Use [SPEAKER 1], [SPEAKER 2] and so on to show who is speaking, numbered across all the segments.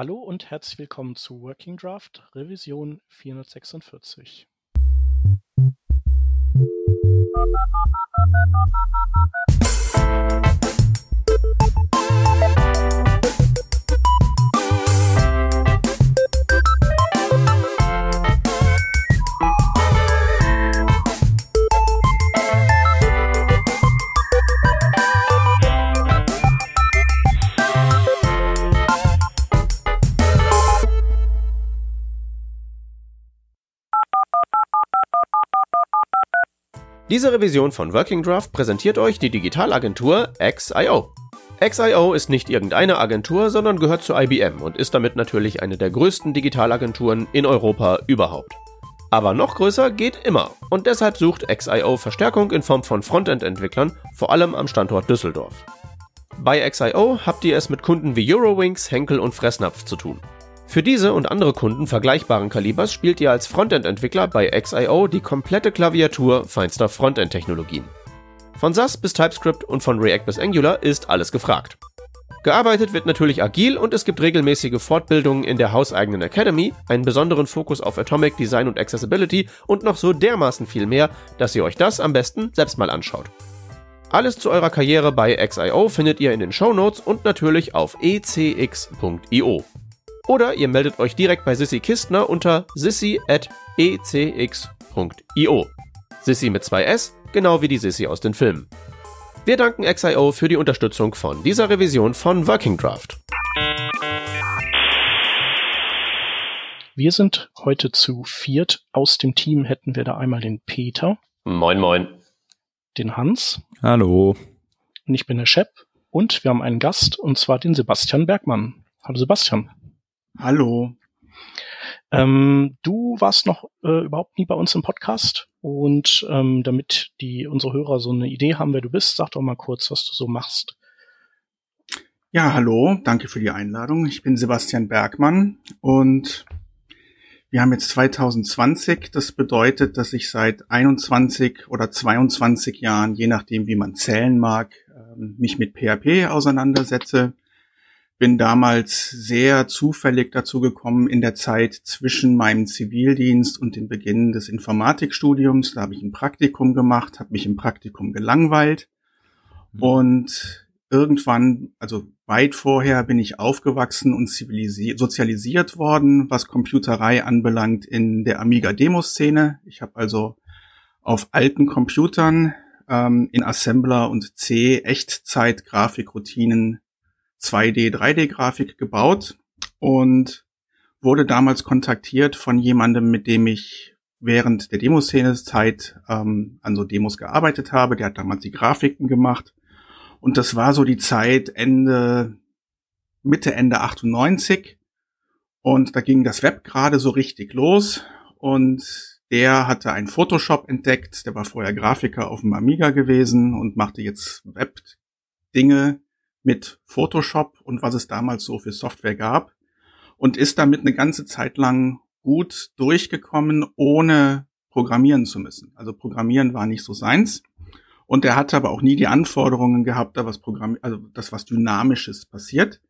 [SPEAKER 1] Hallo und herzlich willkommen zu Working Draft Revision 446.
[SPEAKER 2] Diese Revision von Working Draft präsentiert euch die Digitalagentur XIO. XIO ist nicht irgendeine Agentur, sondern gehört zu IBM und ist damit natürlich eine der größten Digitalagenturen in Europa überhaupt. Aber noch größer geht immer und deshalb sucht XIO Verstärkung in Form von Frontend-Entwicklern, vor allem am Standort Düsseldorf. Bei XIO habt ihr es mit Kunden wie Eurowings, Henkel und Fressnapf zu tun. Für diese und andere Kunden vergleichbaren Kalibers spielt ihr als Frontend-Entwickler bei XIO die komplette Klaviatur feinster Frontend-Technologien. Von SAS bis TypeScript und von React bis Angular ist alles gefragt. Gearbeitet wird natürlich agil und es gibt regelmäßige Fortbildungen in der hauseigenen Academy, einen besonderen Fokus auf Atomic Design und Accessibility und noch so dermaßen viel mehr, dass ihr euch das am besten selbst mal anschaut. Alles zu eurer Karriere bei XIO findet ihr in den Show Notes und natürlich auf ecx.io. Oder ihr meldet euch direkt bei Sissy Kistner unter sissy.ecx.io. Sissy mit zwei S, genau wie die Sissy aus den Filmen. Wir danken XIO für die Unterstützung von dieser Revision von Working Draft.
[SPEAKER 1] Wir sind heute zu viert. Aus dem Team hätten wir da einmal den Peter.
[SPEAKER 2] Moin, moin.
[SPEAKER 1] Den Hans.
[SPEAKER 3] Hallo.
[SPEAKER 1] Und ich bin der Shep. Und wir haben einen Gast, und zwar den Sebastian Bergmann. Hallo Sebastian.
[SPEAKER 4] Hallo.
[SPEAKER 1] Ähm, du warst noch äh, überhaupt nie bei uns im Podcast und ähm, damit die unsere Hörer so eine Idee haben, wer du bist, sag doch mal kurz, was du so machst.
[SPEAKER 4] Ja, hallo, danke für die Einladung. Ich bin Sebastian Bergmann und wir haben jetzt 2020. Das bedeutet, dass ich seit 21 oder 22 Jahren, je nachdem wie man zählen mag, ähm, mich mit PHP auseinandersetze bin damals sehr zufällig dazu gekommen in der Zeit zwischen meinem Zivildienst und dem Beginn des Informatikstudiums. Da habe ich ein Praktikum gemacht, habe mich im Praktikum gelangweilt mhm. und irgendwann, also weit vorher, bin ich aufgewachsen und sozialisiert worden, was Computerei anbelangt in der Amiga-Demo-Szene. Ich habe also auf alten Computern ähm, in Assembler und C Echtzeit-Grafikroutinen 2D, 3D-Grafik gebaut und wurde damals kontaktiert von jemandem, mit dem ich während der Demoszene-Zeit ähm, an so Demos gearbeitet habe. Der hat damals die Grafiken gemacht. Und das war so die Zeit Ende, Mitte, Ende 98. Und da ging das Web gerade so richtig los. Und der hatte ein Photoshop entdeckt. Der war vorher Grafiker auf dem Amiga gewesen und machte jetzt Web-Dinge mit Photoshop und was es damals so für Software gab und ist damit eine ganze Zeit lang gut durchgekommen, ohne programmieren zu müssen. Also Programmieren war nicht so seins. Und er hatte aber auch nie die Anforderungen gehabt, da was Programm, also das was Dynamisches passiert.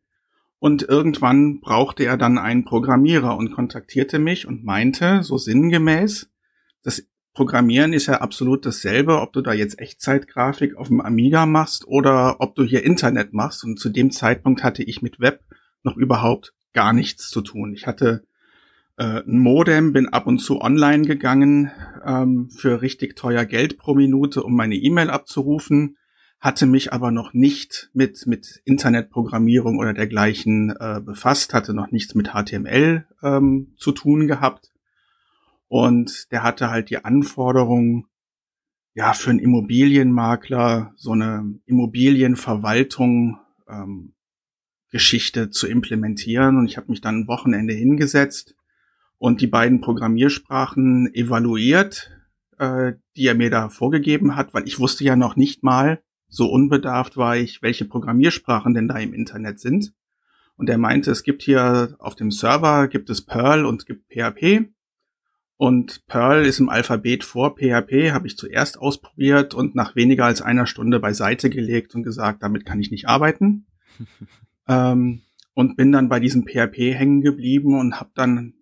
[SPEAKER 4] Und irgendwann brauchte er dann einen Programmierer und kontaktierte mich und meinte, so sinngemäß, dass Programmieren ist ja absolut dasselbe, ob du da jetzt Echtzeitgrafik auf dem Amiga machst oder ob du hier Internet machst. Und zu dem Zeitpunkt hatte ich mit Web noch überhaupt gar nichts zu tun. Ich hatte äh, ein Modem, bin ab und zu online gegangen ähm, für richtig teuer Geld pro Minute, um meine E-Mail abzurufen, hatte mich aber noch nicht mit, mit Internetprogrammierung oder dergleichen äh, befasst, hatte noch nichts mit HTML ähm, zu tun gehabt und der hatte halt die Anforderung, ja, für einen Immobilienmakler so eine Immobilienverwaltung ähm, Geschichte zu implementieren. Und ich habe mich dann ein Wochenende hingesetzt und die beiden Programmiersprachen evaluiert, äh, die er mir da vorgegeben hat, weil ich wusste ja noch nicht mal, so unbedarft war ich, welche Programmiersprachen denn da im Internet sind. Und er meinte, es gibt hier auf dem Server gibt es Perl und es gibt PHP. Und Perl ist im Alphabet vor PHP, habe ich zuerst ausprobiert und nach weniger als einer Stunde beiseite gelegt und gesagt, damit kann ich nicht arbeiten. ähm, und bin dann bei diesem PHP hängen geblieben und habe dann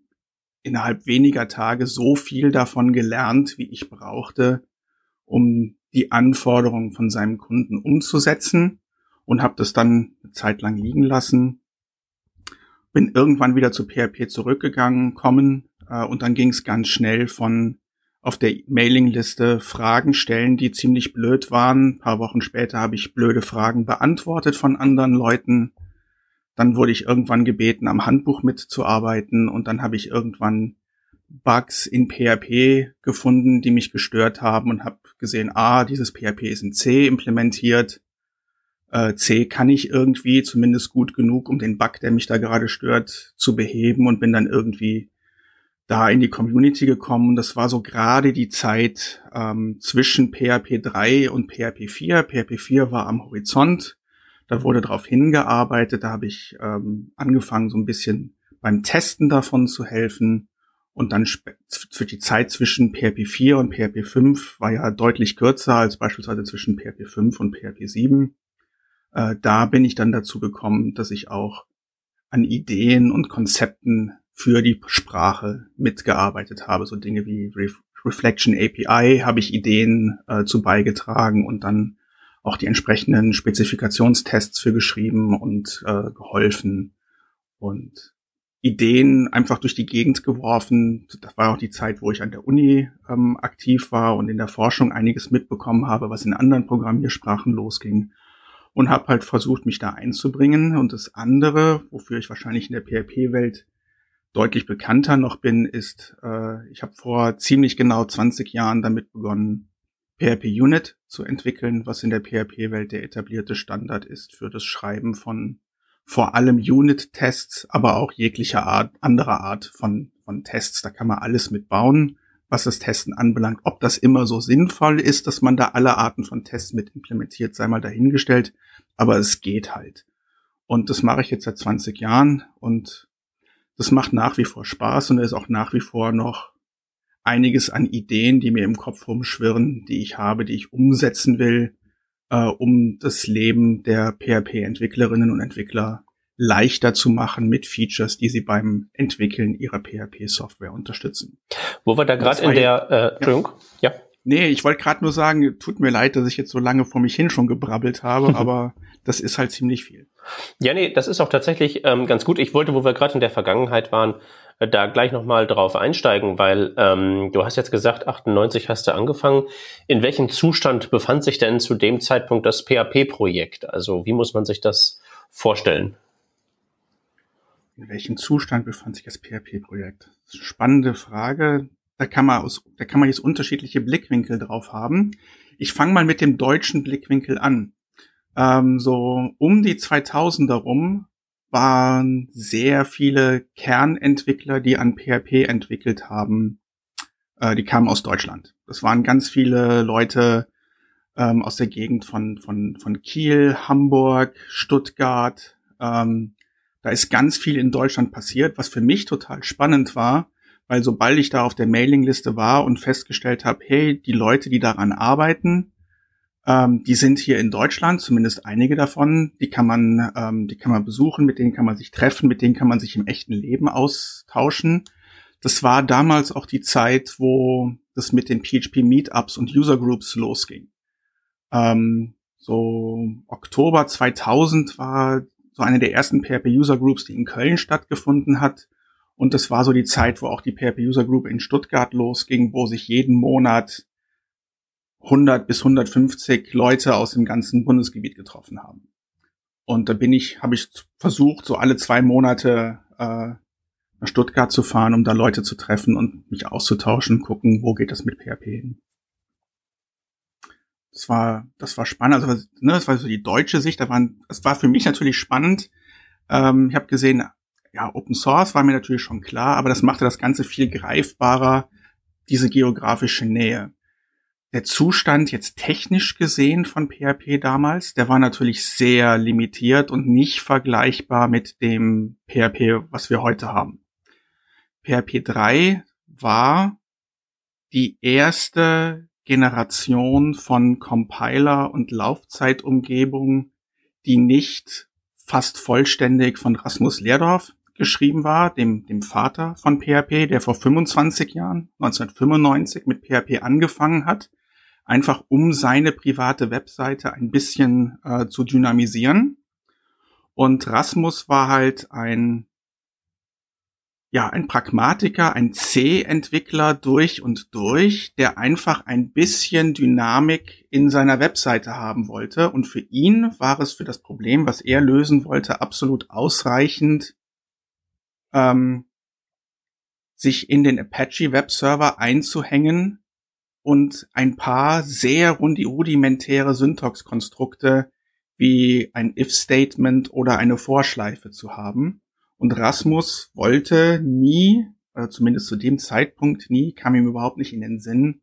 [SPEAKER 4] innerhalb weniger Tage so viel davon gelernt, wie ich brauchte, um die Anforderungen von seinem Kunden umzusetzen und habe das dann eine Zeit lang liegen lassen. Bin irgendwann wieder zu PHP zurückgegangen, kommen äh, und dann ging es ganz schnell von auf der Mailingliste Fragen stellen, die ziemlich blöd waren. Ein paar Wochen später habe ich blöde Fragen beantwortet von anderen Leuten. Dann wurde ich irgendwann gebeten, am Handbuch mitzuarbeiten und dann habe ich irgendwann Bugs in PHP gefunden, die mich gestört haben und habe gesehen, ah, dieses PHP ist in C implementiert. Äh, C kann ich irgendwie zumindest gut genug, um den Bug, der mich da gerade stört, zu beheben und bin dann irgendwie da in die Community gekommen. Das war so gerade die Zeit ähm, zwischen PHP 3 und PHP 4. PHP 4 war am Horizont da wurde darauf hingearbeitet, da habe ich ähm, angefangen, so ein bisschen beim Testen davon zu helfen. Und dann für die Zeit zwischen PHP 4 und PHP 5 war ja deutlich kürzer als beispielsweise zwischen PHP 5 und PHP 7. Äh, da bin ich dann dazu gekommen, dass ich auch an Ideen und Konzepten für die Sprache mitgearbeitet habe. So Dinge wie Re Reflection API habe ich Ideen äh, zu beigetragen und dann auch die entsprechenden Spezifikationstests für geschrieben und äh, geholfen und Ideen einfach durch die Gegend geworfen. Das war auch die Zeit, wo ich an der Uni ähm, aktiv war und in der Forschung einiges mitbekommen habe, was in anderen Programmiersprachen losging und habe halt versucht, mich da einzubringen. Und das andere, wofür ich wahrscheinlich in der PHP-Welt deutlich bekannter noch bin, ist, äh, ich habe vor ziemlich genau 20 Jahren damit begonnen, PHP Unit zu entwickeln, was in der PHP-Welt der etablierte Standard ist für das Schreiben von vor allem Unit-Tests, aber auch jeglicher Art, anderer Art von, von Tests. Da kann man alles mitbauen, was das Testen anbelangt. Ob das immer so sinnvoll ist, dass man da alle Arten von Tests mit implementiert, sei mal dahingestellt. Aber es geht halt. Und das mache ich jetzt seit 20 Jahren und das macht nach wie vor Spaß und ist auch nach wie vor noch einiges an Ideen, die mir im Kopf rumschwirren, die ich habe, die ich umsetzen will, äh, um das Leben der PHP-Entwicklerinnen und Entwickler leichter zu machen mit Features, die sie beim Entwickeln ihrer PHP-Software unterstützen.
[SPEAKER 2] Wo wir da gerade in der, äh, Entschuldigung, ja.
[SPEAKER 4] ja. Nee, ich wollte gerade nur sagen, tut mir leid, dass ich jetzt so lange vor mich hin schon gebrabbelt habe, aber das ist halt ziemlich viel.
[SPEAKER 2] Ja, nee, das ist auch tatsächlich ähm, ganz gut. Ich wollte, wo wir gerade in der Vergangenheit waren, äh, da gleich nochmal drauf einsteigen, weil ähm, du hast jetzt gesagt, 98 hast du angefangen. In welchem Zustand befand sich denn zu dem Zeitpunkt das PHP-Projekt? Also wie muss man sich das vorstellen?
[SPEAKER 4] In welchem Zustand befand sich das PHP-Projekt? Spannende Frage. Da kann man aus, da kann man jetzt unterschiedliche Blickwinkel drauf haben. Ich fange mal mit dem deutschen Blickwinkel an. Ähm, so um die 2000er rum waren sehr viele Kernentwickler, die an PHP entwickelt haben. Äh, die kamen aus Deutschland. Das waren ganz viele Leute ähm, aus der Gegend von, von, von Kiel, Hamburg, Stuttgart. Ähm, da ist ganz viel in Deutschland passiert, was für mich total spannend war, weil sobald ich da auf der Mailingliste war und festgestellt habe, hey, die Leute, die daran arbeiten, ähm, die sind hier in Deutschland, zumindest einige davon. Die kann man, ähm, die kann man besuchen, mit denen kann man sich treffen, mit denen kann man sich im echten Leben austauschen. Das war damals auch die Zeit, wo das mit den PHP Meetups und User Groups losging. Ähm, so Oktober 2000 war so eine der ersten PHP User Groups, die in Köln stattgefunden hat. Und das war so die Zeit, wo auch die PHP User Group in Stuttgart losging, wo sich jeden Monat 100 bis 150 Leute aus dem ganzen Bundesgebiet getroffen haben. Und da bin ich, habe ich versucht, so alle zwei Monate äh, nach Stuttgart zu fahren, um da Leute zu treffen und mich auszutauschen, gucken, wo geht das mit PHP hin. Das war, das war spannend. Also, ne, das war so die deutsche Sicht. Da waren, das war für mich natürlich spannend. Ähm, ich habe gesehen, ja, Open Source war mir natürlich schon klar, aber das machte das Ganze viel greifbarer, diese geografische Nähe der Zustand jetzt technisch gesehen von PHP damals, der war natürlich sehr limitiert und nicht vergleichbar mit dem PHP, was wir heute haben. PHP 3 war die erste Generation von Compiler und Laufzeitumgebung, die nicht fast vollständig von Rasmus Leerdorf geschrieben war, dem, dem Vater von PHP, der vor 25 Jahren, 1995, mit PHP angefangen hat, einfach um seine private Webseite ein bisschen äh, zu dynamisieren. Und Rasmus war halt ein, ja, ein Pragmatiker, ein C-Entwickler durch und durch, der einfach ein bisschen Dynamik in seiner Webseite haben wollte. Und für ihn war es für das Problem, was er lösen wollte, absolut ausreichend, ähm, sich in den Apache Webserver einzuhängen und ein paar sehr rudimentäre Syntaxkonstrukte wie ein if-Statement oder eine Vorschleife zu haben. Und Rasmus wollte nie, oder zumindest zu dem Zeitpunkt nie, kam ihm überhaupt nicht in den Sinn,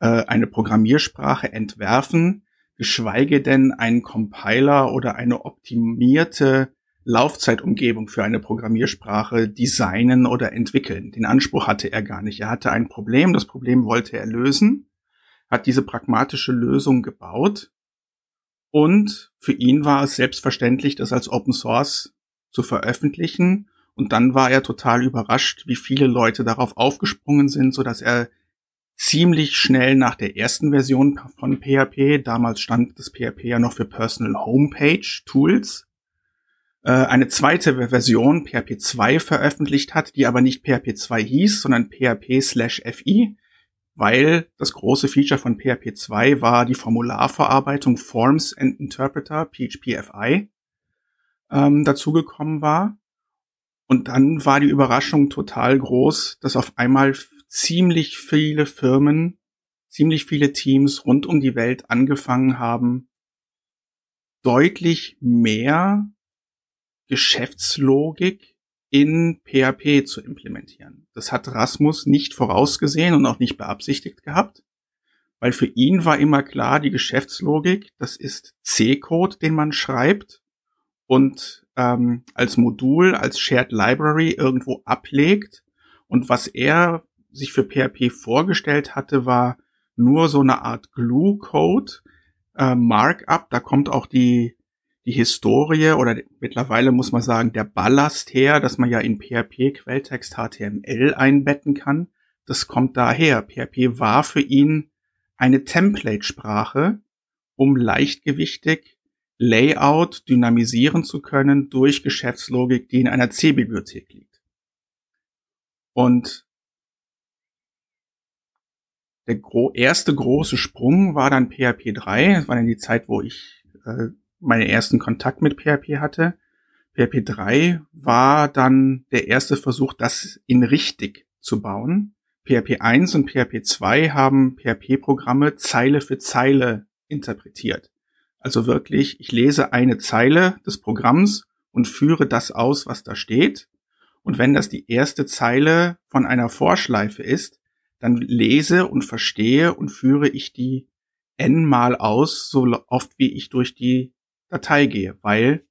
[SPEAKER 4] äh, eine Programmiersprache entwerfen, geschweige denn einen Compiler oder eine optimierte Laufzeitumgebung für eine Programmiersprache designen oder entwickeln. Den Anspruch hatte er gar nicht. Er hatte ein Problem, das Problem wollte er lösen, hat diese pragmatische Lösung gebaut und für ihn war es selbstverständlich, das als Open Source zu veröffentlichen. Und dann war er total überrascht, wie viele Leute darauf aufgesprungen sind, so dass er ziemlich schnell nach der ersten Version von PHP, damals stand das PHP ja noch für Personal Homepage Tools, äh, eine zweite Version, PHP 2, veröffentlicht hat, die aber nicht PHP 2 hieß, sondern PHP slash FI, weil das große Feature von PHP 2 war die Formularverarbeitung Forms and Interpreter, PHPFI, ähm, dazugekommen war. Und dann war die Überraschung total groß, dass auf einmal ziemlich viele Firmen, ziemlich viele Teams rund um die Welt angefangen haben, deutlich mehr Geschäftslogik in PHP zu implementieren. Das hat Rasmus nicht vorausgesehen und auch nicht beabsichtigt gehabt, weil für ihn war immer klar, die Geschäftslogik, das ist C-Code, den man schreibt und ähm, als Modul, als Shared Library irgendwo ablegt. Und was er sich für PHP vorgestellt hatte, war nur so eine Art Glue-Code, äh, Markup. Da kommt auch die die Historie oder mittlerweile muss man sagen, der Ballast her, dass man ja in PHP Quelltext HTML einbetten kann. Das kommt daher. PHP war für ihn eine Template-Sprache, um leichtgewichtig Layout dynamisieren zu können durch Geschäftslogik, die in einer C-Bibliothek liegt. Und der gro erste große Sprung war dann PHP 3. Das war dann die Zeit, wo ich äh, meinen ersten Kontakt mit PHP hatte. PHP 3 war dann der erste Versuch, das in richtig zu bauen. PHP 1 und PHP 2 haben PHP-Programme Zeile für Zeile interpretiert. Also wirklich, ich lese eine Zeile des Programms und führe das aus, was da steht. Und wenn das die erste Zeile von einer Vorschleife ist, dann lese und verstehe und führe ich die n mal aus, so oft wie ich durch die Datei gehe, weil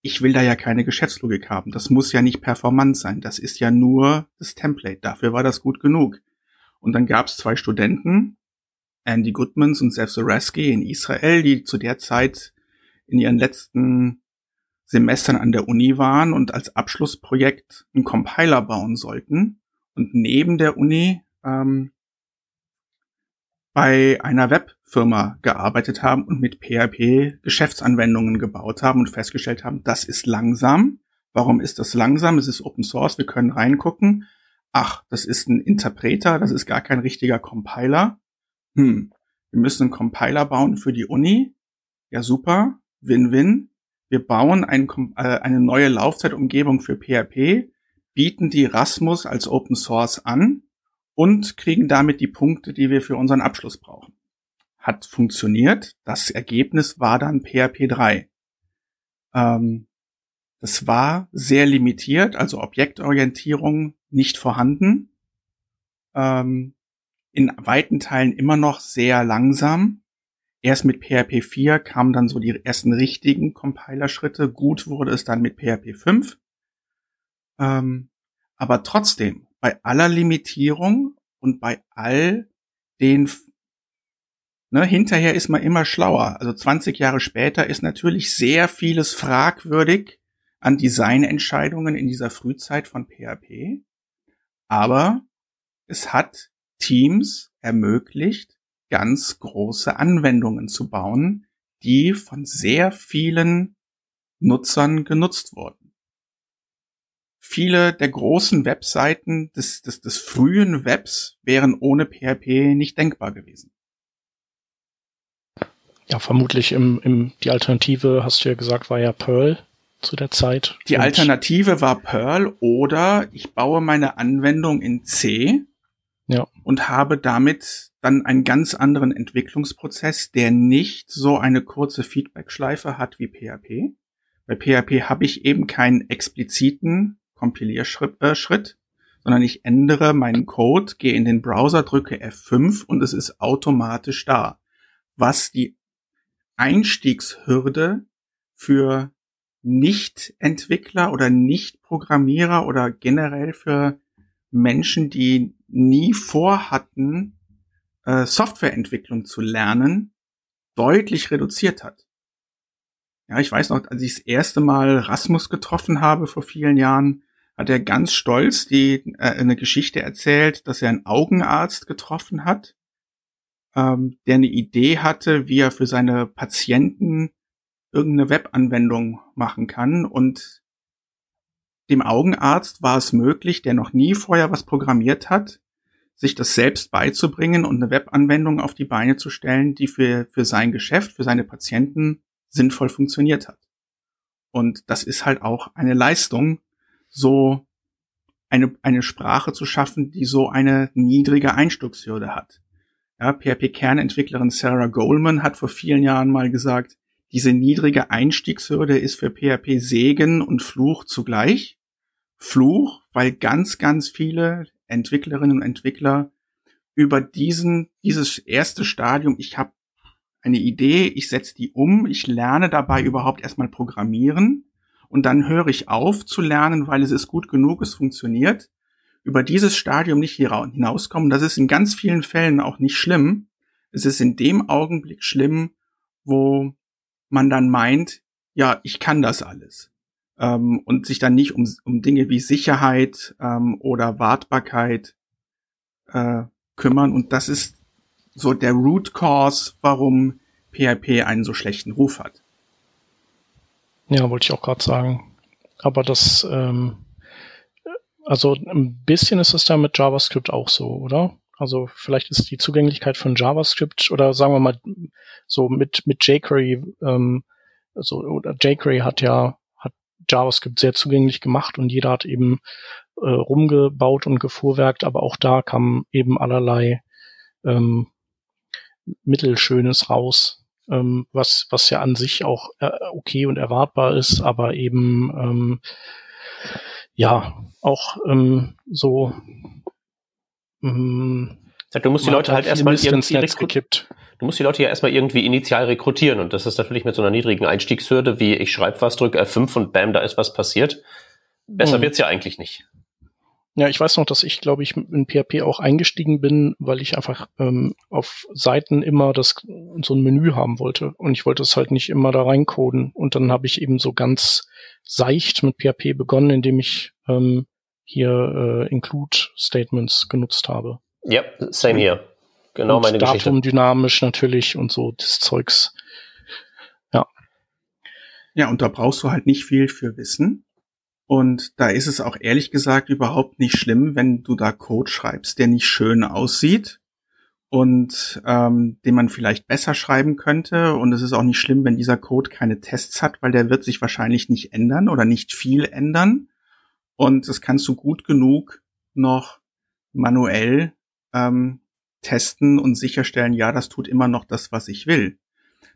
[SPEAKER 4] ich will da ja keine Geschäftslogik haben. Das muss ja nicht performant sein. Das ist ja nur das Template. Dafür war das gut genug. Und dann gab es zwei Studenten, Andy Goodmans und Seth Zaraski in Israel, die zu der Zeit in ihren letzten Semestern an der Uni waren und als Abschlussprojekt einen Compiler bauen sollten. Und neben der Uni ähm, bei einer Webfirma gearbeitet haben und mit PHP Geschäftsanwendungen gebaut haben und festgestellt haben, das ist langsam. Warum ist das langsam? Es ist Open Source, wir können reingucken. Ach, das ist ein Interpreter, das ist gar kein richtiger Compiler. Hm, wir müssen einen Compiler bauen für die Uni. Ja, super. Win-win. Wir bauen ein, äh, eine neue Laufzeitumgebung für PHP, bieten die Rasmus als Open Source an und kriegen damit die Punkte, die wir für unseren Abschluss brauchen. Hat funktioniert. Das Ergebnis war dann PHP 3. Ähm, das war sehr limitiert, also Objektorientierung nicht vorhanden. Ähm, in weiten Teilen immer noch sehr langsam. Erst mit PHP 4 kamen dann so die ersten richtigen Compiler-Schritte. Gut wurde es dann mit PHP 5. Ähm, aber trotzdem bei aller Limitierung und bei all den Ne, hinterher ist man immer schlauer. Also 20 Jahre später ist natürlich sehr vieles fragwürdig an Designentscheidungen in dieser Frühzeit von PHP. Aber es hat Teams ermöglicht, ganz große Anwendungen zu bauen, die von sehr vielen Nutzern genutzt wurden. Viele der großen Webseiten des, des, des frühen Webs wären ohne PHP nicht denkbar gewesen.
[SPEAKER 1] Ja, vermutlich im, im, die Alternative, hast du ja gesagt, war ja Perl zu der Zeit.
[SPEAKER 4] Die Alternative war Perl oder ich baue meine Anwendung in C
[SPEAKER 1] ja.
[SPEAKER 4] und habe damit dann einen ganz anderen Entwicklungsprozess, der nicht so eine kurze Feedback-Schleife hat wie PHP. Bei PHP habe ich eben keinen expliziten Kompilierschritt, äh, sondern ich ändere meinen Code, gehe in den Browser, drücke F5 und es ist automatisch da. Was die Einstiegshürde für Nicht-Entwickler oder Nicht-Programmierer oder generell für Menschen, die nie vorhatten, äh, Softwareentwicklung zu lernen, deutlich reduziert hat. Ja, ich weiß noch, als ich das erste Mal Rasmus getroffen habe vor vielen Jahren, hat er ganz stolz die äh, eine Geschichte erzählt, dass er einen Augenarzt getroffen hat ähm, der eine Idee hatte, wie er für seine Patienten irgendeine Webanwendung machen kann. Und dem Augenarzt war es möglich, der noch nie vorher was programmiert hat, sich das selbst beizubringen und eine Webanwendung auf die Beine zu stellen, die für, für sein Geschäft, für seine Patienten sinnvoll funktioniert hat. Und das ist halt auch eine Leistung, so eine, eine Sprache zu schaffen, die so eine niedrige Einstiegshürde hat. Ja, PHP-Kernentwicklerin Sarah Goldman hat vor vielen Jahren mal gesagt, diese niedrige Einstiegshürde ist für PHP Segen und Fluch zugleich. Fluch, weil ganz, ganz viele Entwicklerinnen und Entwickler über diesen, dieses erste Stadium, ich habe eine Idee, ich setze die um, ich lerne dabei überhaupt erstmal programmieren und dann höre ich auf zu lernen, weil es ist gut genug, es funktioniert über dieses Stadium nicht hinauskommen. Das ist in ganz vielen Fällen auch nicht schlimm. Es ist in dem Augenblick schlimm, wo man dann meint, ja, ich kann das alles. Ähm, und sich dann nicht um, um Dinge wie Sicherheit ähm, oder Wartbarkeit äh, kümmern. Und das ist so der Root Cause, warum PHP einen so schlechten Ruf hat.
[SPEAKER 1] Ja, wollte ich auch gerade sagen. Aber das ähm, also ein bisschen ist es da mit JavaScript auch so, oder? Also vielleicht ist die Zugänglichkeit von JavaScript oder sagen wir mal so mit mit jQuery, ähm, also oder jQuery hat ja hat JavaScript sehr zugänglich gemacht und jeder hat eben äh, rumgebaut und gefuhrwerkt, aber auch da kam eben allerlei ähm, Mittelschönes raus, ähm, was was ja an sich auch äh, okay und erwartbar ist, aber eben ähm, ja, auch ähm, so
[SPEAKER 2] ähm, Du musst die Leute halt erstmal Netz gekippt. Du musst die Leute ja erstmal irgendwie initial rekrutieren und das ist natürlich mit so einer niedrigen Einstiegshürde wie ich schreibe was, drücke F5 und bam, da ist was passiert. Besser hm. wird's ja eigentlich nicht.
[SPEAKER 1] Ja, ich weiß noch, dass ich, glaube ich, in PHP auch eingestiegen bin, weil ich einfach ähm, auf Seiten immer das so ein Menü haben wollte. Und ich wollte es halt nicht immer da reincoden. Und dann habe ich eben so ganz seicht mit PHP begonnen, indem ich ähm, hier äh, Include-Statements genutzt habe.
[SPEAKER 2] Ja, same hier. Genau und meine
[SPEAKER 1] Datum Geschichte. Datum dynamisch natürlich und so das Zeugs. Ja.
[SPEAKER 4] Ja, und da brauchst du halt nicht viel für Wissen. Und da ist es auch ehrlich gesagt überhaupt nicht schlimm, wenn du da Code schreibst, der nicht schön aussieht und ähm, den man vielleicht besser schreiben könnte. Und es ist auch nicht schlimm, wenn dieser Code keine Tests hat, weil der wird sich wahrscheinlich nicht ändern oder nicht viel ändern. Und das kannst du gut genug noch manuell ähm, testen und sicherstellen, ja, das tut immer noch das, was ich will.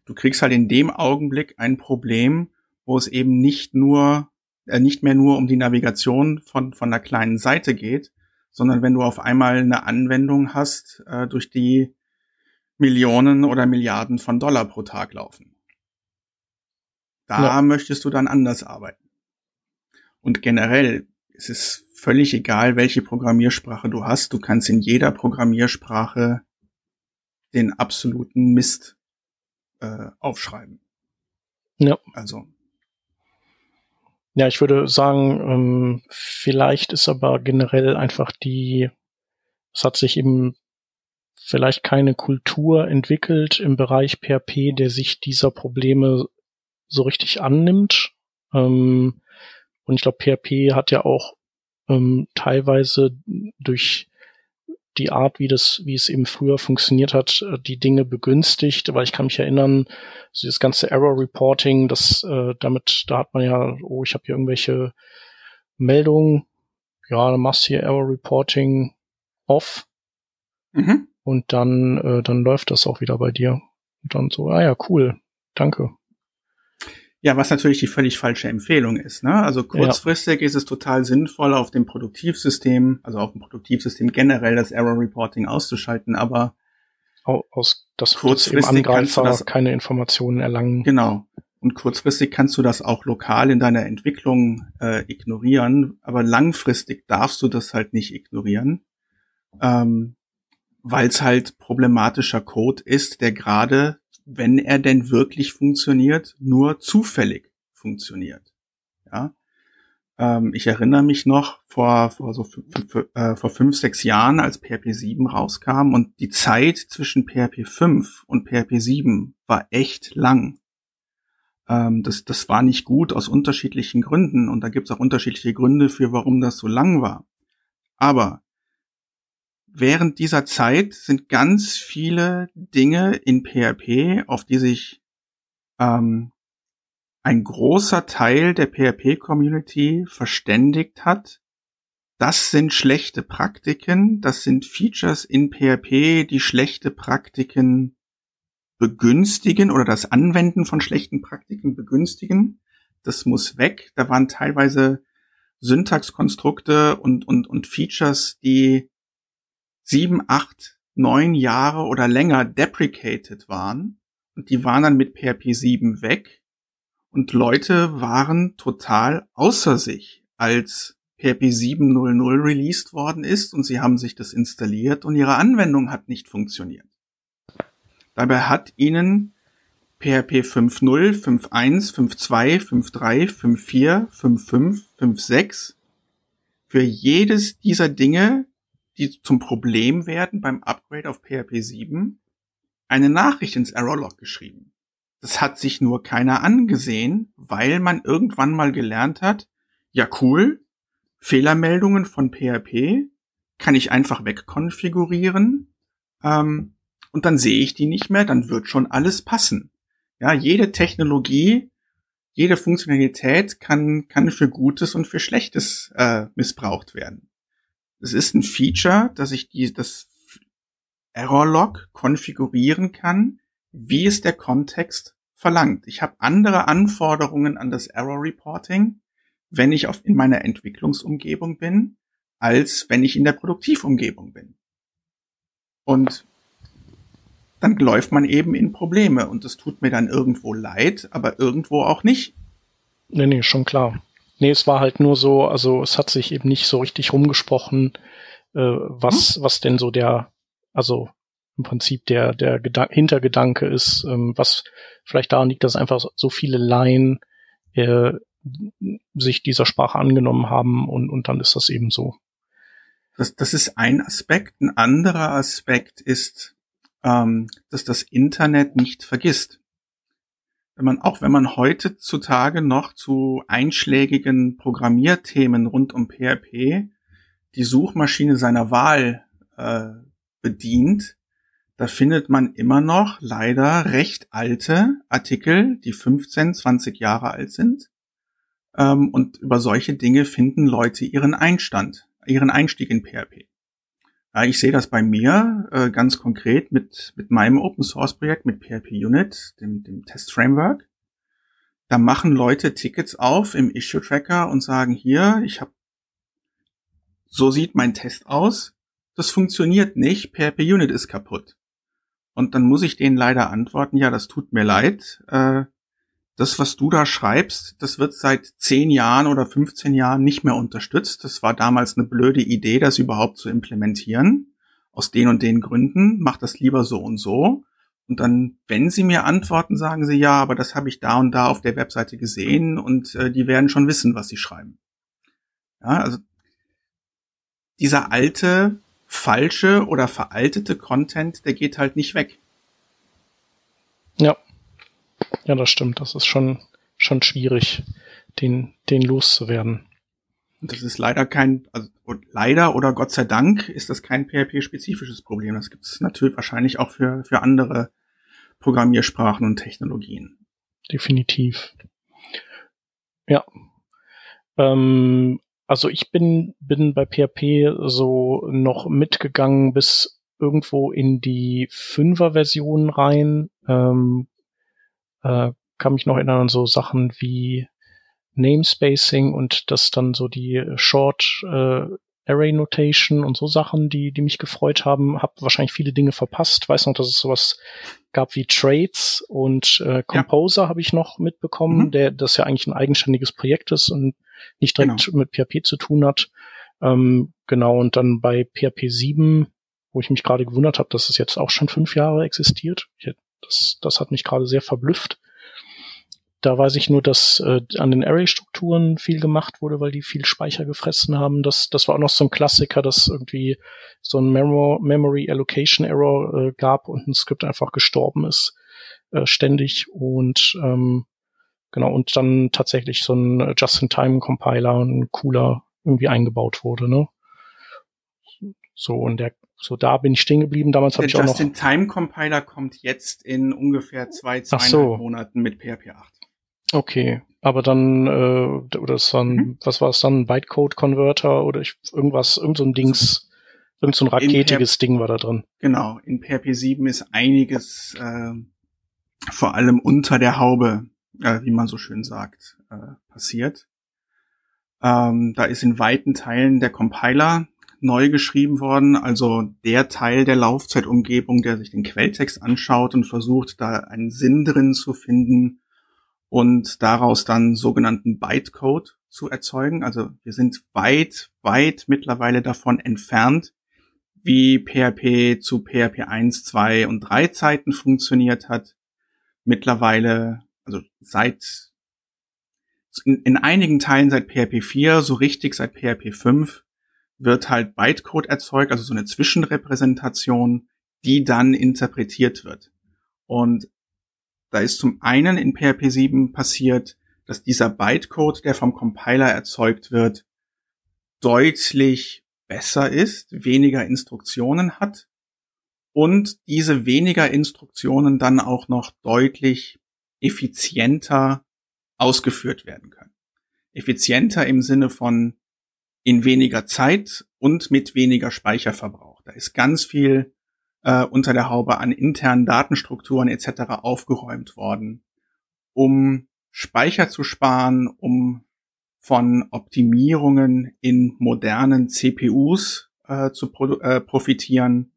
[SPEAKER 4] Du kriegst halt in dem Augenblick ein Problem, wo es eben nicht nur äh, nicht mehr nur um die Navigation von, von einer kleinen Seite geht, sondern wenn du auf einmal eine Anwendung hast, äh, durch die Millionen oder Milliarden von Dollar pro Tag laufen. Da ja. möchtest du dann anders arbeiten. Und generell es ist völlig egal, welche Programmiersprache du hast. Du kannst in jeder Programmiersprache den absoluten Mist äh, aufschreiben.
[SPEAKER 1] Ja.
[SPEAKER 4] Also.
[SPEAKER 1] Ja, ich würde sagen, ähm, vielleicht ist aber generell einfach die, es hat sich eben vielleicht keine Kultur entwickelt im Bereich PHP, der sich dieser Probleme so richtig annimmt. Ähm, und ich glaube, PHP hat ja auch ähm, teilweise durch die Art, wie das, wie es eben früher funktioniert hat, äh, die Dinge begünstigt, weil ich kann mich erinnern, so das ganze Error Reporting, das äh, damit, da hat man ja, oh, ich habe hier irgendwelche Meldungen, ja, dann machst hier Error Reporting off mhm. und dann, äh, dann läuft das auch wieder bei dir. Und dann so, ah ja, cool, danke.
[SPEAKER 4] Ja, was natürlich die völlig falsche Empfehlung ist. Ne? Also kurzfristig ja. ist es total sinnvoll, auf dem Produktivsystem, also auf dem Produktivsystem generell das Error Reporting auszuschalten, aber
[SPEAKER 1] aus das kurzfristig kannst du das, keine Informationen erlangen.
[SPEAKER 4] Genau. Und kurzfristig kannst du das auch lokal in deiner Entwicklung äh, ignorieren, aber langfristig darfst du das halt nicht ignorieren, ähm, weil es halt problematischer Code ist, der gerade wenn er denn wirklich funktioniert, nur zufällig funktioniert. Ja. Ähm, ich erinnere mich noch vor, vor so äh, vor fünf, sechs Jahren, als PHP 7 rauskam und die Zeit zwischen PHP 5 und PHP 7 war echt lang. Ähm, das, das war nicht gut aus unterschiedlichen Gründen und da gibt es auch unterschiedliche Gründe für, warum das so lang war. Aber während dieser Zeit sind ganz viele Dinge in PHP, auf die sich ähm, ein großer Teil der PHP-Community verständigt hat. Das sind schlechte Praktiken, das sind Features in PHP, die schlechte Praktiken begünstigen oder das Anwenden von schlechten Praktiken begünstigen. Das muss weg. Da waren teilweise Syntaxkonstrukte und, und, und Features, die sieben, acht, neun Jahre oder länger deprecated waren. Und die waren dann mit PHP 7 weg. Und Leute waren total außer sich, als PHP 7.0.0 released worden ist und sie haben sich das installiert und ihre Anwendung hat nicht funktioniert. Dabei hat ihnen PHP 5.0, 5.1, 5.2, 5.3, 5.4, 5.5, 5.6 für jedes dieser Dinge die zum Problem werden beim Upgrade auf PHP 7, eine Nachricht ins Errorlog geschrieben. Das hat sich nur keiner angesehen, weil man irgendwann mal gelernt hat, ja cool, Fehlermeldungen von PHP kann ich einfach wegkonfigurieren ähm, und dann sehe ich die nicht mehr, dann wird schon alles passen. Ja, jede Technologie, jede Funktionalität kann, kann für Gutes und für Schlechtes äh, missbraucht werden. Es ist ein Feature, dass ich die, das Error-Log konfigurieren kann, wie es der Kontext verlangt. Ich habe andere Anforderungen an das Error Reporting, wenn ich auf, in meiner Entwicklungsumgebung bin, als wenn ich in der Produktivumgebung bin. Und dann läuft man eben in Probleme und das tut mir dann irgendwo leid, aber irgendwo auch nicht.
[SPEAKER 1] Nee, nee, schon klar. Nee, es war halt nur so, also es hat sich eben nicht so richtig rumgesprochen, äh, was, hm? was denn so der, also im Prinzip der, der Gedan Hintergedanke ist, ähm, was vielleicht daran liegt, dass einfach so viele Laien äh, sich dieser Sprache angenommen haben und, und dann ist das eben so.
[SPEAKER 4] Das, das ist ein Aspekt. Ein anderer Aspekt ist, ähm, dass das Internet nicht vergisst wenn man, auch wenn man heutzutage noch zu einschlägigen Programmierthemen rund um PHP die Suchmaschine seiner Wahl äh, bedient, da findet man immer noch leider recht alte Artikel, die 15, 20 Jahre alt sind. Ähm, und über solche Dinge finden Leute ihren Einstand, ihren Einstieg in PHP. Ich sehe das bei mir äh, ganz konkret mit, mit meinem Open Source Projekt, mit PHP Unit, dem, dem Test Framework. Da machen Leute Tickets auf im Issue Tracker und sagen hier, ich habe, so sieht mein Test aus. Das funktioniert nicht, PHP Unit ist kaputt. Und dann muss ich denen leider antworten, ja, das tut mir leid. Äh, das, was du da schreibst, das wird seit 10 Jahren oder 15 Jahren nicht mehr unterstützt. Das war damals eine blöde Idee, das überhaupt zu implementieren. aus den und den Gründen, mach das lieber so und so. Und dann, wenn sie mir antworten, sagen sie, ja, aber das habe ich da und da auf der Webseite gesehen und äh, die werden schon wissen, was sie schreiben. Ja, also dieser alte, falsche oder veraltete Content, der geht halt nicht weg.
[SPEAKER 1] Ja. Ja, das stimmt. Das ist schon, schon schwierig, den, den loszuwerden.
[SPEAKER 4] Das ist leider kein, also leider oder Gott sei Dank ist das kein PHP-spezifisches Problem. Das gibt es natürlich wahrscheinlich auch für, für andere Programmiersprachen und Technologien.
[SPEAKER 1] Definitiv. Ja. Ähm, also ich bin, bin bei PHP so noch mitgegangen bis irgendwo in die Fünfer-Version rein. Ähm, äh, kann mich noch erinnern an so Sachen wie Namespacing und das dann so die Short äh, Array Notation und so Sachen, die, die mich gefreut haben. Hab wahrscheinlich viele Dinge verpasst. Weiß noch, dass es sowas gab wie Trades und äh, Composer ja. habe ich noch mitbekommen, mhm. der das ja eigentlich ein eigenständiges Projekt ist und nicht direkt genau. mit PHP zu tun hat. Ähm, genau, und dann bei PHP 7, wo ich mich gerade gewundert habe, dass es jetzt auch schon fünf Jahre existiert. Ich, das, das hat mich gerade sehr verblüfft. Da weiß ich nur, dass äh, an den Array-Strukturen viel gemacht wurde, weil die viel Speicher gefressen haben. Das, das war auch noch so ein Klassiker, dass irgendwie so ein Memo Memory Allocation Error äh, gab und ein Skript einfach gestorben ist äh, ständig. Und ähm, genau, und dann tatsächlich so ein Just-in-Time-Compiler, ein cooler irgendwie eingebaut wurde, ne? So, und der so da bin ich stehen geblieben. Damals habe ich auch noch.
[SPEAKER 4] Der Just-in-Time-Compiler kommt jetzt in ungefähr zwei, zweieinhalb so. Monaten mit PHP 8.
[SPEAKER 1] Okay, aber dann, äh, oder ist dann, mhm. was war es dann, Bytecode-Converter oder ich, irgendwas, irgend so ein Dings, irgend so ein raketiges Ding war da drin.
[SPEAKER 4] Genau, in PHP 7 ist einiges, äh, vor allem unter der Haube, äh, wie man so schön sagt, äh, passiert. Ähm, da ist in weiten Teilen der Compiler neu geschrieben worden, also der Teil der Laufzeitumgebung, der sich den Quelltext anschaut und versucht, da einen Sinn drin zu finden, und daraus dann sogenannten Bytecode zu erzeugen. Also wir sind weit, weit mittlerweile davon entfernt, wie PHP zu PHP 1, 2 und 3 Zeiten funktioniert hat. Mittlerweile, also seit in, in einigen Teilen seit PHP 4, so richtig seit PHP 5, wird halt Bytecode erzeugt, also so eine Zwischenrepräsentation, die dann interpretiert wird. Und da ist zum einen in PHP 7 passiert, dass dieser Bytecode, der vom Compiler erzeugt wird, deutlich besser ist, weniger Instruktionen hat und diese weniger Instruktionen dann auch noch deutlich effizienter ausgeführt werden können. Effizienter im Sinne von in weniger Zeit und mit weniger Speicherverbrauch. Da ist ganz viel äh, unter der Haube an internen Datenstrukturen etc. aufgeräumt worden, um Speicher zu sparen, um von Optimierungen in modernen CPUs äh, zu pro äh, profitieren.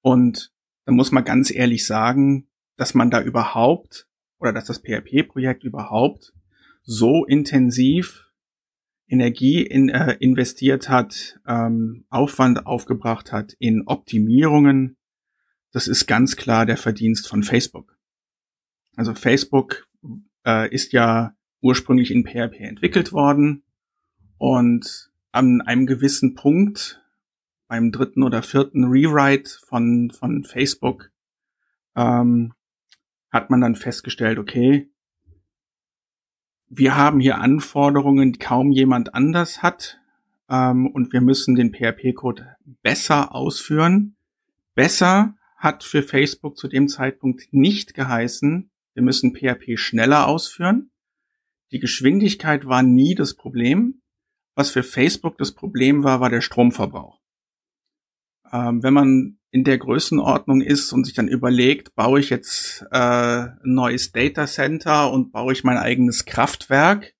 [SPEAKER 4] Und da muss man ganz ehrlich sagen, dass man da überhaupt oder dass das PHP-Projekt überhaupt so intensiv Energie in, äh, investiert hat, ähm, Aufwand aufgebracht hat in Optimierungen, das ist ganz klar der Verdienst von Facebook. Also Facebook äh, ist ja ursprünglich in PHP entwickelt worden und an einem gewissen Punkt beim dritten oder vierten Rewrite von, von Facebook ähm, hat man dann festgestellt, okay, wir haben hier Anforderungen, die kaum jemand anders hat. Ähm, und wir müssen den PHP-Code besser ausführen. Besser hat für Facebook zu dem Zeitpunkt nicht geheißen, wir müssen PHP schneller ausführen. Die Geschwindigkeit war nie das Problem. Was für Facebook das Problem war, war der Stromverbrauch. Ähm, wenn man in der Größenordnung ist und sich dann überlegt, baue ich jetzt äh, ein neues Data Center und baue ich mein eigenes Kraftwerk.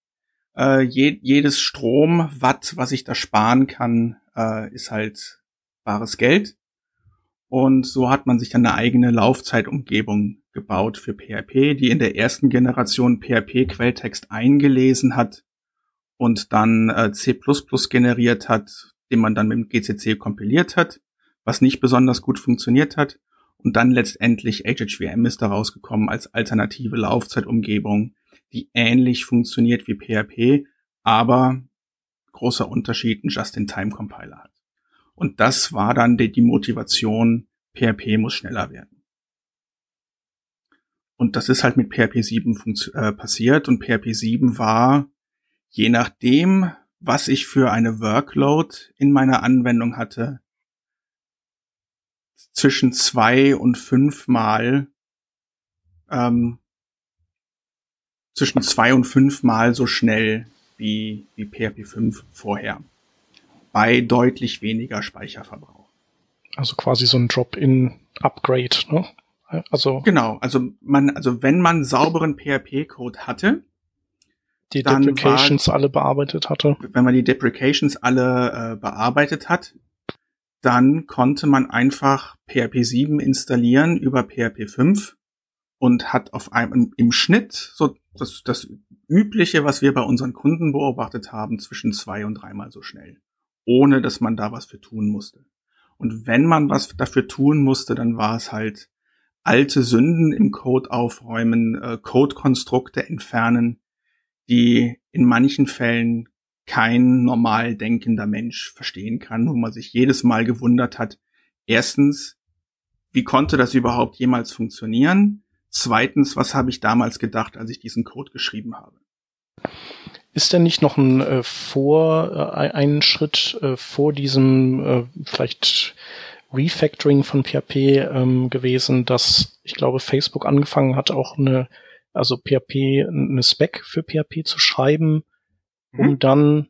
[SPEAKER 4] Äh, je, jedes Stromwatt, was ich da sparen kann, äh, ist halt bares Geld. Und so hat man sich dann eine eigene Laufzeitumgebung gebaut für PHP, die in der ersten Generation PHP-Quelltext eingelesen hat und dann äh, C++ generiert hat, den man dann mit dem GCC kompiliert hat was nicht besonders gut funktioniert hat. Und dann letztendlich HHVM ist da rausgekommen als alternative Laufzeitumgebung, die ähnlich funktioniert wie PHP, aber großer Unterschied ein Just-in-Time-Compiler hat. Und das war dann die, die Motivation, PHP muss schneller werden. Und das ist halt mit PHP 7 äh, passiert und PHP 7 war, je nachdem, was ich für eine Workload in meiner Anwendung hatte, zwischen zwei und fünfmal ähm, zwischen zwei und fünfmal so schnell wie, wie PHP 5 vorher. Bei deutlich weniger Speicherverbrauch.
[SPEAKER 1] Also quasi so ein Drop-in-Upgrade, ne?
[SPEAKER 4] Also genau, also man, also wenn man sauberen PHP-Code hatte,
[SPEAKER 1] die Deprecations war, alle bearbeitet hatte.
[SPEAKER 4] Wenn man die Deprecations alle äh, bearbeitet hat, dann konnte man einfach PHP 7 installieren über PHP 5 und hat auf einem im Schnitt so das, das übliche, was wir bei unseren Kunden beobachtet haben, zwischen zwei und dreimal so schnell, ohne dass man da was für tun musste. Und wenn man was dafür tun musste, dann war es halt alte Sünden im Code aufräumen, äh, Code-Konstrukte entfernen, die in manchen Fällen kein normal denkender Mensch verstehen kann, wo man sich jedes Mal gewundert hat. Erstens, wie konnte das überhaupt jemals funktionieren? Zweitens, was habe ich damals gedacht, als ich diesen Code geschrieben habe?
[SPEAKER 1] Ist denn nicht noch ein äh, vor äh, einen Schritt äh, vor diesem äh, vielleicht Refactoring von PHP ähm, gewesen, dass ich glaube Facebook angefangen hat auch eine also PHP eine Spec für PHP zu schreiben, um mhm. dann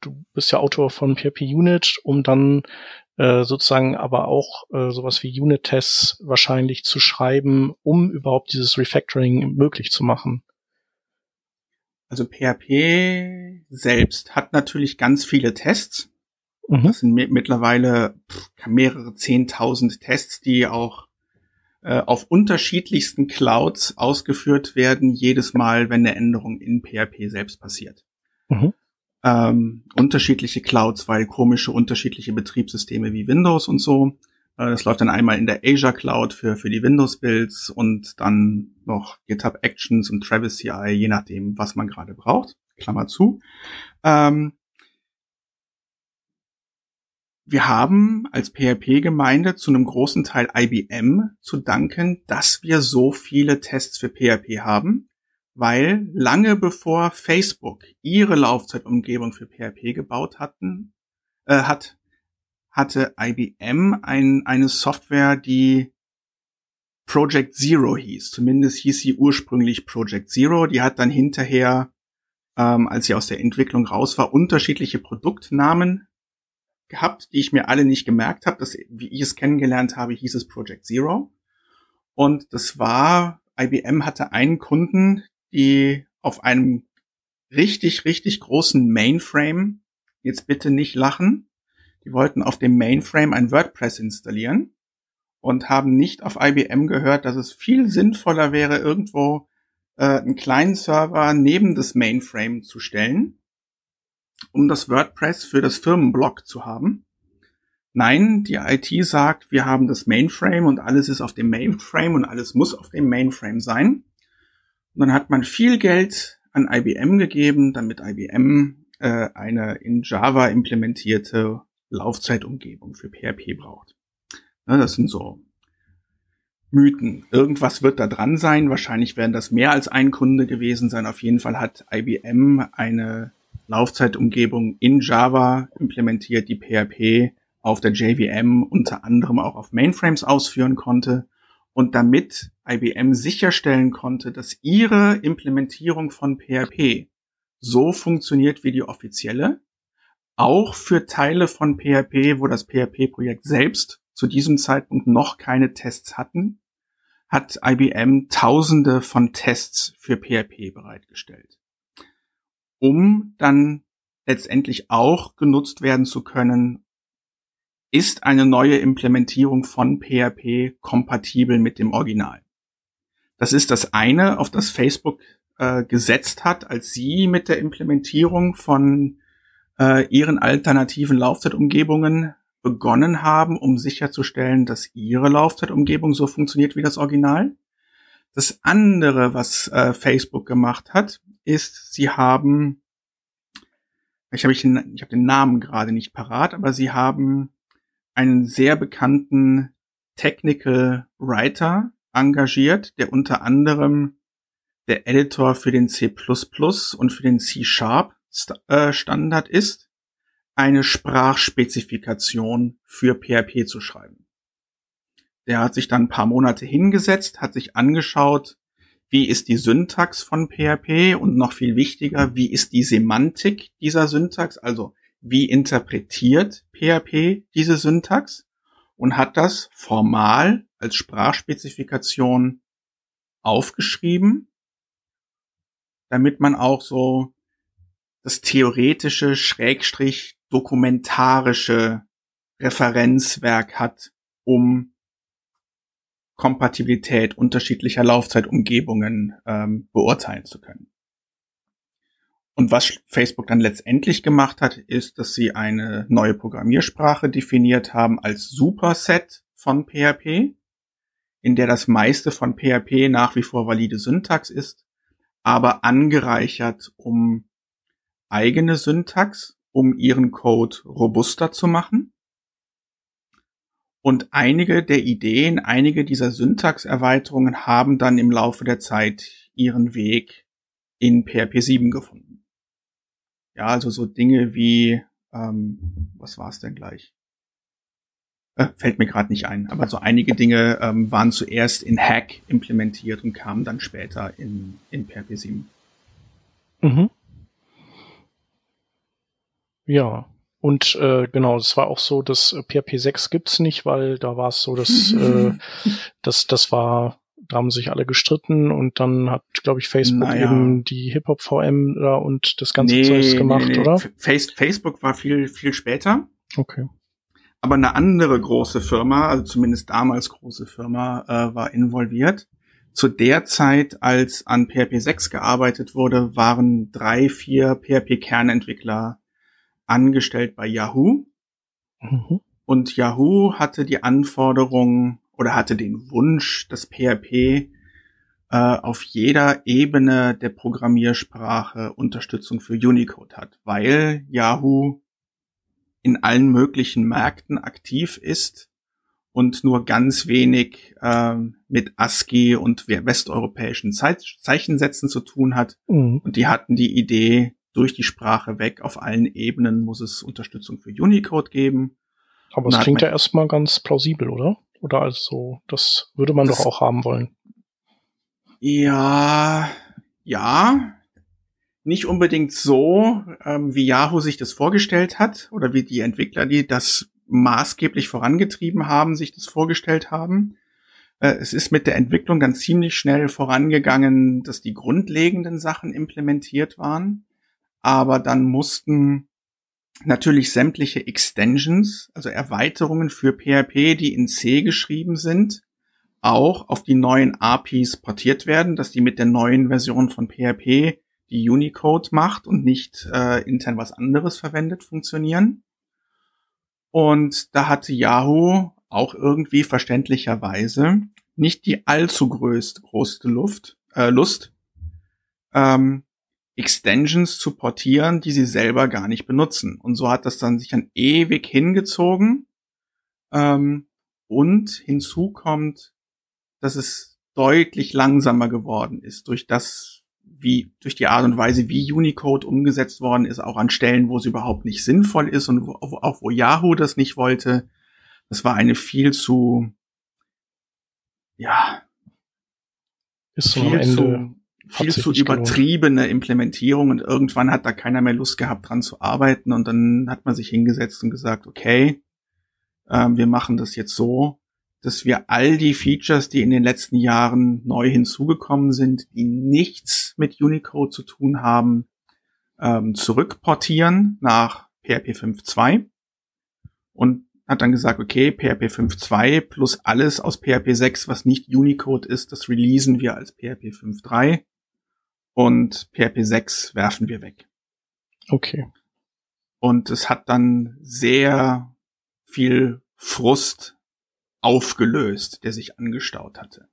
[SPEAKER 1] du bist ja Autor von PHP Unit, um dann äh, sozusagen aber auch äh, sowas wie Unit-Tests wahrscheinlich zu schreiben, um überhaupt dieses Refactoring möglich zu machen.
[SPEAKER 4] Also PHP selbst hat natürlich ganz viele Tests. Mhm. Das sind mittlerweile mehrere zehntausend Tests, die auch äh, auf unterschiedlichsten Clouds ausgeführt werden, jedes Mal, wenn eine Änderung in PHP selbst passiert. Mhm ähm, unterschiedliche Clouds, weil komische unterschiedliche Betriebssysteme wie Windows und so. Äh, das läuft dann einmal in der Azure Cloud für, für die Windows-Builds und dann noch GitHub Actions und Travis CI, je nachdem, was man gerade braucht. Klammer zu. Ähm, wir haben als PHP-Gemeinde zu einem großen Teil IBM zu danken, dass wir so viele Tests für PHP haben weil lange bevor Facebook ihre Laufzeitumgebung für PHP gebaut hatten, äh, hat, hatte IBM ein, eine Software, die Project Zero hieß. Zumindest hieß sie ursprünglich Project Zero. Die hat dann hinterher, ähm, als sie aus der Entwicklung raus war, unterschiedliche Produktnamen gehabt, die ich mir alle nicht gemerkt habe. Wie ich es kennengelernt habe, hieß es Project Zero. Und das war, IBM hatte einen Kunden, die auf einem richtig, richtig großen Mainframe, jetzt bitte nicht lachen, die wollten auf dem Mainframe ein WordPress installieren und haben nicht auf IBM gehört, dass es viel sinnvoller wäre, irgendwo äh, einen kleinen Server neben das Mainframe zu stellen, um das WordPress für das Firmenblog zu haben. Nein, die IT sagt, wir haben das Mainframe und alles ist auf dem Mainframe und alles muss auf dem Mainframe sein. Und dann hat man viel Geld an IBM gegeben, damit IBM äh, eine in Java implementierte Laufzeitumgebung für PHP braucht. Ja, das sind so Mythen. Irgendwas wird da dran sein. Wahrscheinlich werden das mehr als ein Kunde gewesen sein. Auf jeden Fall hat IBM eine Laufzeitumgebung in Java implementiert, die PHP auf der JVM unter anderem auch auf Mainframes ausführen konnte. Und damit IBM sicherstellen konnte, dass ihre Implementierung von PHP so funktioniert wie die offizielle, auch für Teile von PHP, wo das PHP-Projekt selbst zu diesem Zeitpunkt noch keine Tests hatten, hat IBM Tausende von Tests für PHP bereitgestellt, um dann letztendlich auch genutzt werden zu können, ist eine neue Implementierung von PHP kompatibel mit dem Original. Das ist das eine, auf das Facebook äh, gesetzt hat, als sie mit der Implementierung von äh, ihren alternativen Laufzeitumgebungen begonnen haben, um sicherzustellen, dass ihre Laufzeitumgebung so funktioniert wie das Original. Das andere, was äh, Facebook gemacht hat, ist, sie haben, ich habe ich, ich hab den Namen gerade nicht parat, aber sie haben einen sehr bekannten Technical Writer engagiert, der unter anderem der Editor für den C++ und für den C-Sharp äh, Standard ist, eine Sprachspezifikation für PHP zu schreiben. Der hat sich dann ein paar Monate hingesetzt, hat sich angeschaut, wie ist die Syntax von PHP und noch viel wichtiger, wie ist die Semantik dieser Syntax, also wie interpretiert PHP diese Syntax und hat das formal als Sprachspezifikation aufgeschrieben, damit man auch so das theoretische Schrägstrich dokumentarische Referenzwerk hat, um Kompatibilität unterschiedlicher Laufzeitumgebungen ähm, beurteilen zu können. Und was Facebook dann letztendlich gemacht hat, ist, dass sie eine neue Programmiersprache definiert haben als Superset von PHP, in der das meiste von PHP nach wie vor valide Syntax ist, aber angereichert um eigene Syntax, um ihren Code robuster zu machen und einige der Ideen, einige dieser Syntaxerweiterungen haben dann im Laufe der Zeit ihren Weg in PHP 7 gefunden. Ja, also so Dinge wie, ähm, was war es denn gleich? Äh, fällt mir gerade nicht ein, aber so einige Dinge ähm, waren zuerst in Hack implementiert und kamen dann später in, in PHP 7. Mhm.
[SPEAKER 1] Ja, und äh, genau, es war auch so, dass PHP 6 gibt's nicht, weil da war es so, dass äh, das, das war, da haben sich alle gestritten und dann hat, glaube ich, Facebook naja. eben die Hip-Hop-VM da und das ganze nee, Zeugs gemacht, nee, nee. oder?
[SPEAKER 4] Face Facebook war viel, viel später.
[SPEAKER 1] Okay.
[SPEAKER 4] Aber eine andere große Firma, also zumindest damals große Firma, äh, war involviert. Zu der Zeit, als an PHP 6 gearbeitet wurde, waren drei, vier PHP-Kernentwickler angestellt bei Yahoo. Mhm. Und Yahoo hatte die Anforderung oder hatte den Wunsch, dass PHP äh, auf jeder Ebene der Programmiersprache Unterstützung für Unicode hat, weil Yahoo in allen möglichen Märkten aktiv ist und nur ganz wenig äh, mit ASCII und westeuropäischen Zeichensätzen zu tun hat. Mhm. Und die hatten die Idee, durch die Sprache weg. Auf allen Ebenen muss es Unterstützung für Unicode geben.
[SPEAKER 1] Aber es klingt ja erstmal ganz plausibel, oder? Oder also, das würde man doch auch haben wollen.
[SPEAKER 4] Ja, ja. Nicht unbedingt so, ähm, wie Yahoo sich das vorgestellt hat oder wie die Entwickler, die das maßgeblich vorangetrieben haben, sich das vorgestellt haben. Äh, es ist mit der Entwicklung dann ziemlich schnell vorangegangen, dass die grundlegenden Sachen implementiert waren aber dann mussten natürlich sämtliche Extensions, also Erweiterungen für PHP, die in C geschrieben sind, auch auf die neuen APIs portiert werden, dass die mit der neuen Version von PHP, die Unicode macht und nicht äh, intern was anderes verwendet, funktionieren. Und da hatte Yahoo auch irgendwie verständlicherweise nicht die allzu größte, größte Luft, äh, Lust, ähm, Extensions zu portieren, die sie selber gar nicht benutzen. Und so hat das dann sich dann ewig hingezogen. Ähm, und hinzu kommt, dass es deutlich langsamer geworden ist durch das, wie, durch die Art und Weise, wie Unicode umgesetzt worden ist, auch an Stellen, wo es überhaupt nicht sinnvoll ist und wo, auch wo Yahoo das nicht wollte. Das war eine viel zu, ja,
[SPEAKER 1] bis zum Ende zu,
[SPEAKER 4] viel zu übertriebene Implementierung und irgendwann hat da keiner mehr Lust gehabt, dran zu arbeiten. Und dann hat man sich hingesetzt und gesagt, okay, ähm, wir machen das jetzt so, dass wir all die Features, die in den letzten Jahren neu hinzugekommen sind, die nichts mit Unicode zu tun haben, ähm, zurückportieren nach PHP 5.2 und hat dann gesagt, okay, PHP 5.2 plus alles aus PHP 6, was nicht Unicode ist, das releasen wir als PHP 5.3 und PHP 6 werfen wir weg.
[SPEAKER 1] Okay.
[SPEAKER 4] Und es hat dann sehr viel Frust aufgelöst, der sich angestaut hatte.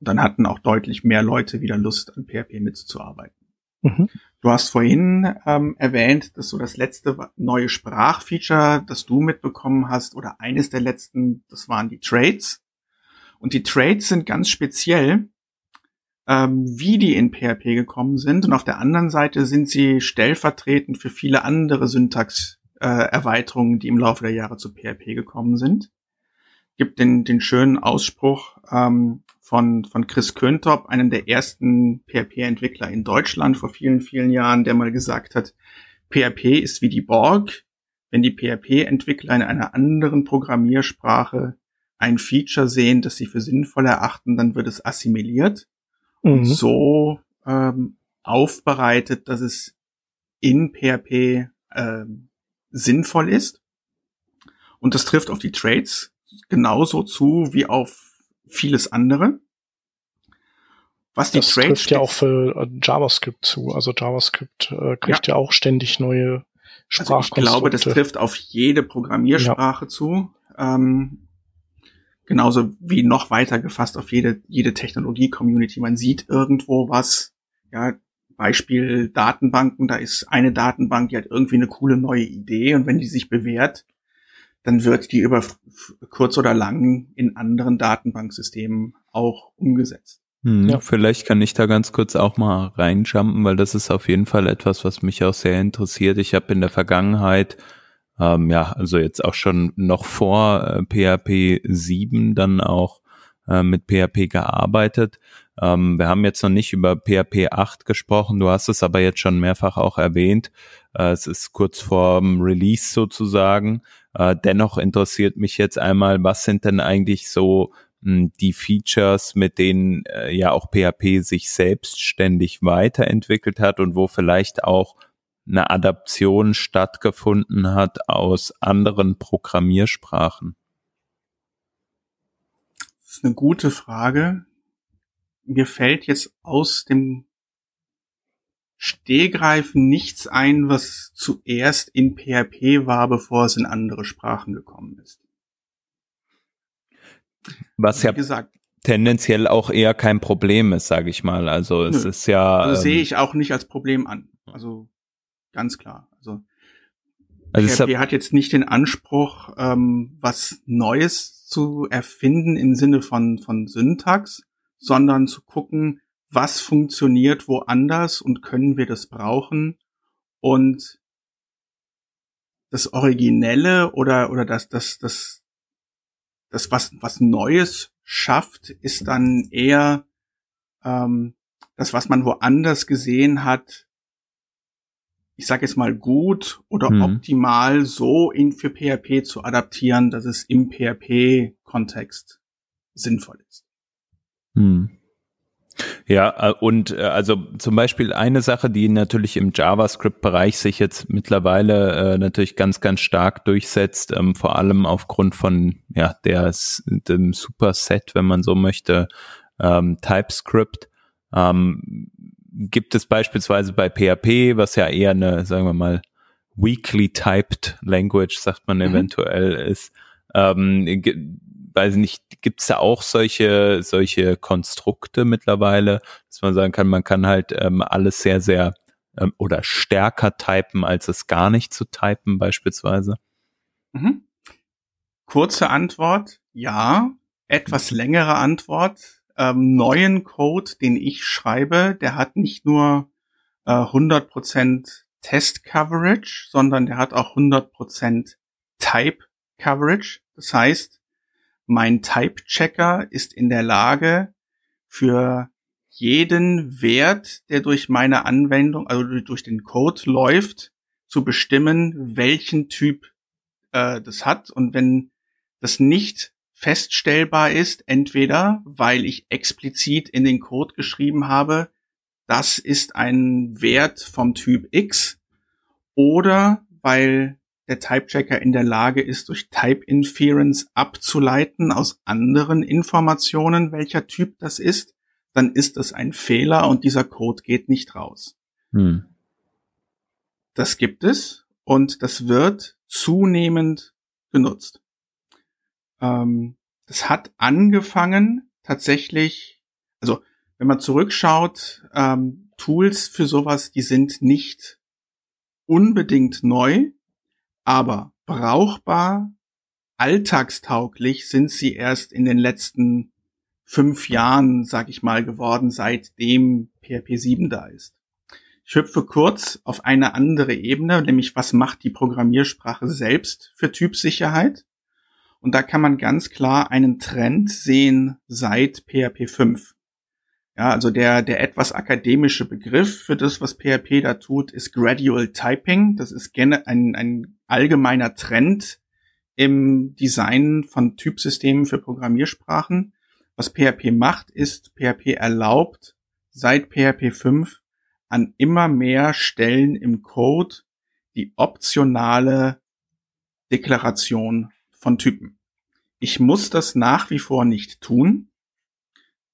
[SPEAKER 4] Und dann hatten auch deutlich mehr Leute wieder Lust, an PHP mitzuarbeiten. Mhm. Du hast vorhin ähm, erwähnt, dass so das letzte neue Sprachfeature, das du mitbekommen hast, oder eines der letzten, das waren die Trades. Und die Trades sind ganz speziell, ähm, wie die in PHP gekommen sind. Und auf der anderen Seite sind sie stellvertretend für viele andere Syntax-Erweiterungen, äh, die im Laufe der Jahre zu PHP gekommen sind. Gibt den, den schönen Ausspruch ähm, von, von Chris Köntop, einem der ersten PHP-Entwickler in Deutschland vor vielen, vielen Jahren, der mal gesagt hat, PHP ist wie die Borg. Wenn die PHP-Entwickler in einer anderen Programmiersprache ein Feature sehen, das sie für sinnvoll erachten, dann wird es assimiliert mhm. und so ähm, aufbereitet, dass es in PHP ähm, sinnvoll ist. Und das trifft auf die Trades genauso zu wie auf vieles andere.
[SPEAKER 1] Was die das Trades trifft ja auch für äh, JavaScript zu. Also JavaScript äh, kriegt ja. ja. auch ständig neue Sprachkonstrukte. Also
[SPEAKER 4] ich glaube, das trifft auf jede Programmiersprache ja. zu. Ähm, genauso wie noch weiter gefasst auf jede, jede Technologie-Community. Man sieht irgendwo was, ja, Beispiel Datenbanken, da ist eine Datenbank, die hat irgendwie eine coole neue Idee und wenn die sich bewährt, dann wird die über kurz oder lang in anderen Datenbanksystemen auch umgesetzt.
[SPEAKER 3] Hm, ja. Vielleicht kann ich da ganz kurz auch mal reinjumpen, weil das ist auf jeden Fall etwas, was mich auch sehr interessiert. Ich habe in der Vergangenheit ähm, ja, also jetzt auch schon noch vor äh, PHP 7 dann auch äh, mit PHP gearbeitet. Ähm, wir haben jetzt noch nicht über PHP 8 gesprochen, du hast es aber jetzt schon mehrfach auch erwähnt. Äh, es ist kurz vor Release sozusagen. Äh, dennoch interessiert mich jetzt einmal, was sind denn eigentlich so hm, die Features, mit denen äh, ja auch PHP sich selbstständig weiterentwickelt hat und wo vielleicht auch eine Adaption stattgefunden hat aus anderen Programmiersprachen?
[SPEAKER 4] Das ist eine gute Frage. Mir fällt jetzt aus dem Stehgreifen nichts ein, was zuerst in PHP war, bevor es in andere Sprachen gekommen ist.
[SPEAKER 3] Was ja gesagt, tendenziell auch eher kein Problem ist, sage ich mal. Also es nö, ist ja.
[SPEAKER 4] Also sehe ähm, ich auch nicht als Problem an. Also Ganz klar. Also, also PHP hat jetzt nicht den Anspruch, ähm, was Neues zu erfinden im Sinne von, von Syntax, sondern zu gucken, was funktioniert woanders und können wir das brauchen und das Originelle oder, oder das, das, das, das, was, was Neues schafft, ist dann eher ähm, das, was man woanders gesehen hat, ich sage jetzt mal gut oder mhm. optimal so in für PHP zu adaptieren, dass es im PHP-Kontext sinnvoll ist.
[SPEAKER 3] Mhm. Ja, äh, und äh, also zum Beispiel eine Sache, die natürlich im JavaScript-Bereich sich jetzt mittlerweile äh, natürlich ganz, ganz stark durchsetzt, ähm, vor allem aufgrund von ja der dem Superset, wenn man so möchte, ähm, TypeScript. Ähm, gibt es beispielsweise bei PHP, was ja eher eine, sagen wir mal, weakly typed Language, sagt man mhm. eventuell, ist, ähm, weiß nicht, gibt es da auch solche, solche Konstrukte mittlerweile, dass man sagen kann, man kann halt ähm, alles sehr, sehr ähm, oder stärker typen, als es gar nicht zu typen, beispielsweise?
[SPEAKER 4] Mhm. Kurze Antwort, ja. Etwas längere Antwort, ähm, neuen Code, den ich schreibe, der hat nicht nur äh, 100% Test Coverage, sondern der hat auch 100% Type Coverage. Das heißt, mein Type Checker ist in der Lage, für jeden Wert, der durch meine Anwendung, also durch den Code läuft, zu bestimmen, welchen Typ äh, das hat. Und wenn das nicht feststellbar ist, entweder weil ich explizit in den Code geschrieben habe, das ist ein Wert vom Typ X, oder weil der Type-Checker in der Lage ist, durch Type-Inference abzuleiten aus anderen Informationen, welcher Typ das ist, dann ist das ein Fehler und dieser Code geht nicht raus. Hm. Das gibt es und das wird zunehmend genutzt. Ähm, das hat angefangen tatsächlich, also wenn man zurückschaut, ähm, Tools für sowas, die sind nicht unbedingt neu, aber brauchbar, alltagstauglich sind sie erst in den letzten fünf Jahren, sag ich mal, geworden, seitdem PHP 7 da ist. Ich hüpfe kurz auf eine andere Ebene, nämlich was macht die Programmiersprache selbst für Typsicherheit? Und da kann man ganz klar einen Trend sehen seit PHP 5. Ja, also der, der etwas akademische Begriff für das, was PHP da tut, ist Gradual Typing. Das ist ein, ein allgemeiner Trend im Design von Typsystemen für Programmiersprachen. Was PHP macht, ist, PHP erlaubt seit PHP 5 an immer mehr Stellen im Code die optionale Deklaration von Typen. Ich muss das nach wie vor nicht tun.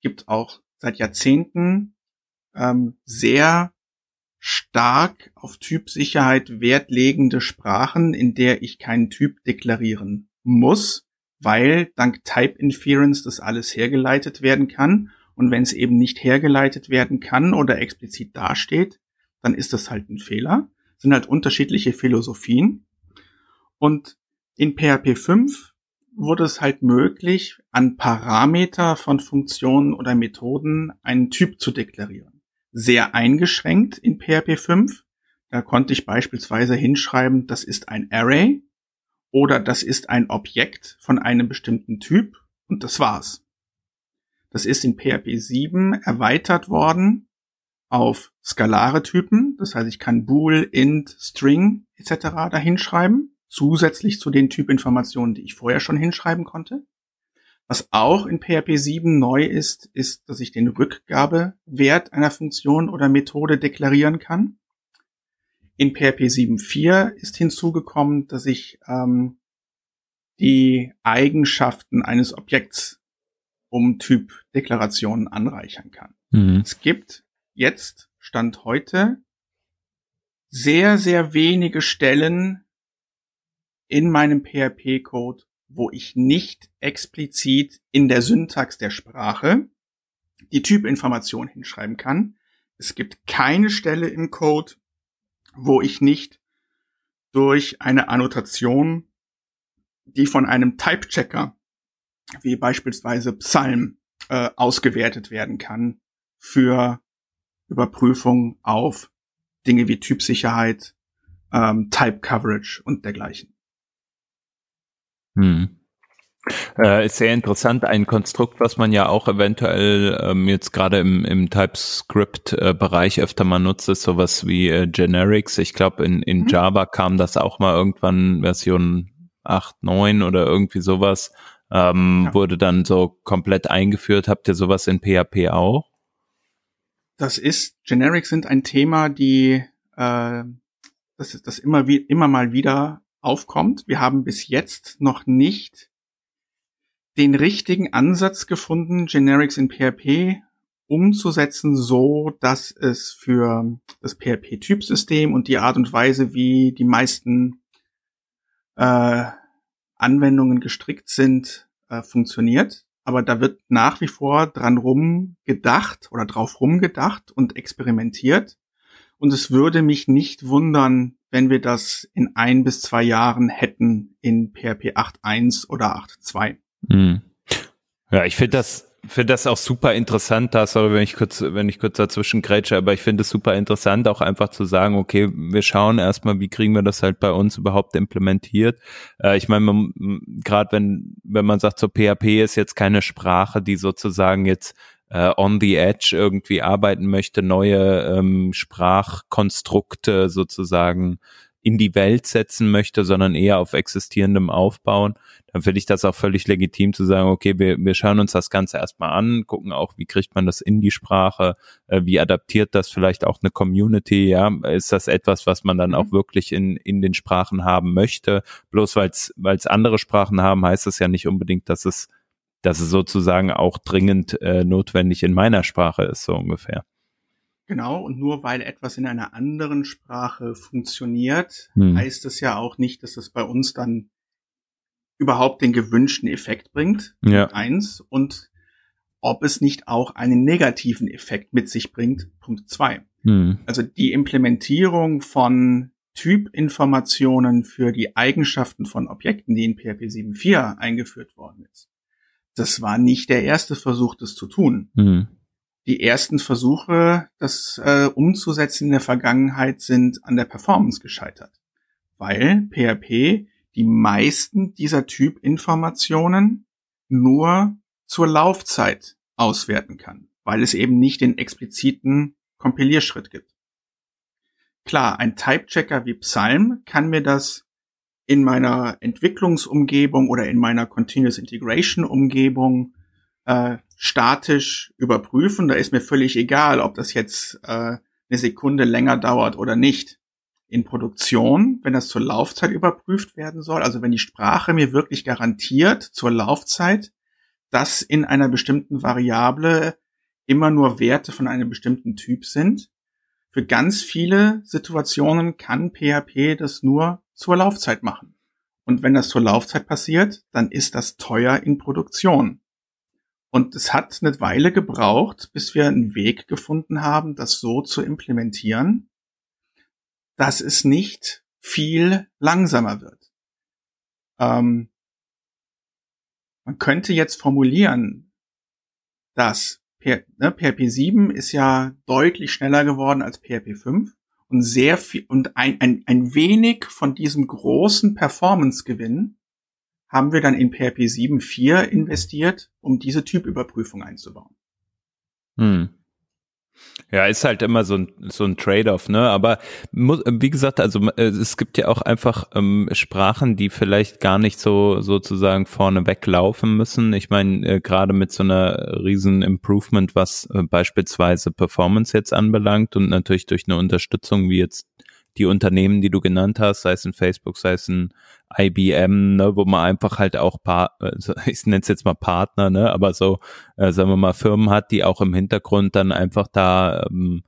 [SPEAKER 4] Gibt auch seit Jahrzehnten ähm, sehr stark auf Typsicherheit Wert legende Sprachen, in der ich keinen Typ deklarieren muss, weil dank Type Inference das alles hergeleitet werden kann. Und wenn es eben nicht hergeleitet werden kann oder explizit dasteht, dann ist das halt ein Fehler. Sind halt unterschiedliche Philosophien. Und in PHP 5 wurde es halt möglich, an Parameter von Funktionen oder Methoden einen Typ zu deklarieren. Sehr eingeschränkt in PHP 5. Da konnte ich beispielsweise hinschreiben, das ist ein Array oder das ist ein Objekt von einem bestimmten Typ und das war's. Das ist in PHP 7 erweitert worden auf skalare Typen. Das heißt, ich kann Bool, Int, String etc. dahinschreiben, zusätzlich zu den Typinformationen, die ich vorher schon hinschreiben konnte. Was auch in PHP 7 neu ist, ist, dass ich den Rückgabewert einer Funktion oder Methode deklarieren kann. In PHP 7.4 ist hinzugekommen, dass ich ähm, die Eigenschaften eines Objekts um Typ-Deklarationen anreichern kann. Mhm. Es gibt jetzt, Stand heute, sehr, sehr wenige Stellen in meinem PHP-Code, wo ich nicht explizit in der Syntax der Sprache die Typinformation hinschreiben kann. Es gibt keine Stelle im Code, wo ich nicht durch eine Annotation, die von einem Type-Checker, wie beispielsweise Psalm, äh, ausgewertet werden kann für Überprüfung auf Dinge wie Typsicherheit, ähm, Type Coverage und dergleichen.
[SPEAKER 3] Hm. Äh, ist sehr interessant, ein Konstrukt, was man ja auch eventuell ähm, jetzt gerade im, im TypeScript-Bereich öfter mal nutzt, ist sowas wie äh, Generics. Ich glaube, in, in mhm. Java kam das auch mal irgendwann Version 8, 9 oder irgendwie sowas, ähm, ja. wurde dann so komplett eingeführt. Habt ihr sowas in PHP auch?
[SPEAKER 4] Das ist, Generics sind ein Thema, die äh, das, ist, das immer, wie, immer mal wieder aufkommt. Wir haben bis jetzt noch nicht den richtigen Ansatz gefunden, Generics in PHP umzusetzen, so dass es für das PHP-Typsystem und die Art und Weise, wie die meisten äh, Anwendungen gestrickt sind, äh, funktioniert. Aber da wird nach wie vor dran rumgedacht oder drauf rumgedacht und experimentiert. Und es würde mich nicht wundern, wenn wir das in ein bis zwei Jahren hätten in PHP 8.1 oder 8.2. Mhm.
[SPEAKER 3] Ja, ich finde das finde das auch super interessant, da sorry, wenn ich kurz, wenn ich kurz dazwischen grätsche, aber ich finde es super interessant, auch einfach zu sagen, okay, wir schauen erstmal, wie kriegen wir das halt bei uns überhaupt implementiert. Äh, ich meine, gerade wenn, wenn man sagt, so PHP ist jetzt keine Sprache, die sozusagen jetzt äh, on the edge irgendwie arbeiten möchte, neue ähm, Sprachkonstrukte sozusagen in die Welt setzen möchte, sondern eher auf existierendem aufbauen, dann finde ich das auch völlig legitim zu sagen, okay, wir, wir schauen uns das Ganze erstmal an, gucken auch, wie kriegt man das in die Sprache, äh, wie adaptiert das vielleicht auch eine Community, ja, ist das etwas, was man dann mhm. auch wirklich in, in den Sprachen haben möchte, bloß weil es andere Sprachen haben, heißt das ja nicht unbedingt, dass es dass es sozusagen auch dringend äh, notwendig in meiner Sprache ist, so ungefähr.
[SPEAKER 4] Genau, und nur weil etwas in einer anderen Sprache funktioniert, hm. heißt es ja auch nicht, dass es bei uns dann überhaupt den gewünschten Effekt bringt.
[SPEAKER 3] Ja.
[SPEAKER 4] Eins. Und ob es nicht auch einen negativen Effekt mit sich bringt. Punkt zwei.
[SPEAKER 3] Hm.
[SPEAKER 4] Also die Implementierung von Typinformationen für die Eigenschaften von Objekten, die in PHP 7.4 eingeführt worden ist. Das war nicht der erste Versuch, das zu tun.
[SPEAKER 3] Hm.
[SPEAKER 4] Die ersten Versuche, das äh, umzusetzen in der Vergangenheit, sind an der Performance gescheitert, weil PHP die meisten dieser Typinformationen nur zur Laufzeit auswerten kann, weil es eben nicht den expliziten Kompilierschritt gibt. Klar, ein Type-Checker wie Psalm kann mir das in meiner Entwicklungsumgebung oder in meiner Continuous Integration Umgebung äh, statisch überprüfen. Da ist mir völlig egal, ob das jetzt äh, eine Sekunde länger dauert oder nicht. In Produktion, wenn das zur Laufzeit überprüft werden soll, also wenn die Sprache mir wirklich garantiert zur Laufzeit, dass in einer bestimmten Variable immer nur Werte von einem bestimmten Typ sind, für ganz viele Situationen kann PHP das nur zur Laufzeit machen. Und wenn das zur Laufzeit passiert, dann ist das teuer in Produktion. Und es hat eine Weile gebraucht, bis wir einen Weg gefunden haben, das so zu implementieren, dass es nicht viel langsamer wird. Ähm, man könnte jetzt formulieren, dass ne, PHP 7 ist ja deutlich schneller geworden als PHP 5 und sehr viel und ein, ein, ein wenig von diesem großen Performance-Gewinn haben wir dann in PHP 7.4 investiert, um diese Typüberprüfung einzubauen.
[SPEAKER 3] Hm. Ja, ist halt immer so ein, so ein Trade-off, ne? Aber muss, wie gesagt, also äh, es gibt ja auch einfach ähm, Sprachen, die vielleicht gar nicht so sozusagen vorne weglaufen müssen. Ich meine, äh, gerade mit so einer riesen Improvement, was äh, beispielsweise Performance jetzt anbelangt und natürlich durch eine Unterstützung wie jetzt die Unternehmen, die du genannt hast, sei es ein Facebook, sei es ein IBM, ne, wo man einfach halt auch paar, also ich nenne es jetzt mal Partner, ne, aber so, äh, sagen wir mal, Firmen hat, die auch im Hintergrund dann einfach da ähm,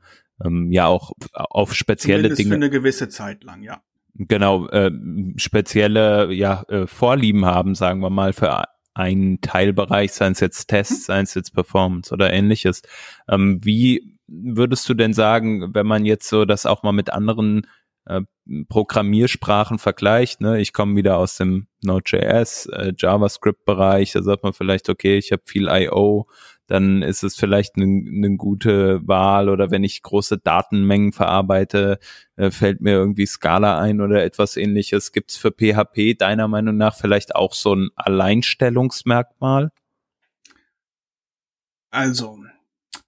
[SPEAKER 3] ähm, ja auch auf spezielle
[SPEAKER 4] Zumindest
[SPEAKER 3] Dinge.
[SPEAKER 4] Für eine gewisse Zeit lang, ja.
[SPEAKER 3] Genau, äh, spezielle ja, äh, Vorlieben haben, sagen wir mal, für einen Teilbereich, seien es jetzt Tests, seien es jetzt Performance oder ähnliches. Ähm, wie würdest du denn sagen, wenn man jetzt so das auch mal mit anderen äh, Programmiersprachen vergleicht, ne? ich komme wieder aus dem Node.js, äh, JavaScript-Bereich, da sagt man vielleicht, okay, ich habe viel I.O., dann ist es vielleicht eine ne gute Wahl oder wenn ich große Datenmengen verarbeite, äh, fällt mir irgendwie Scala ein oder etwas ähnliches. Gibt es für PHP deiner Meinung nach vielleicht auch so ein Alleinstellungsmerkmal?
[SPEAKER 4] Also,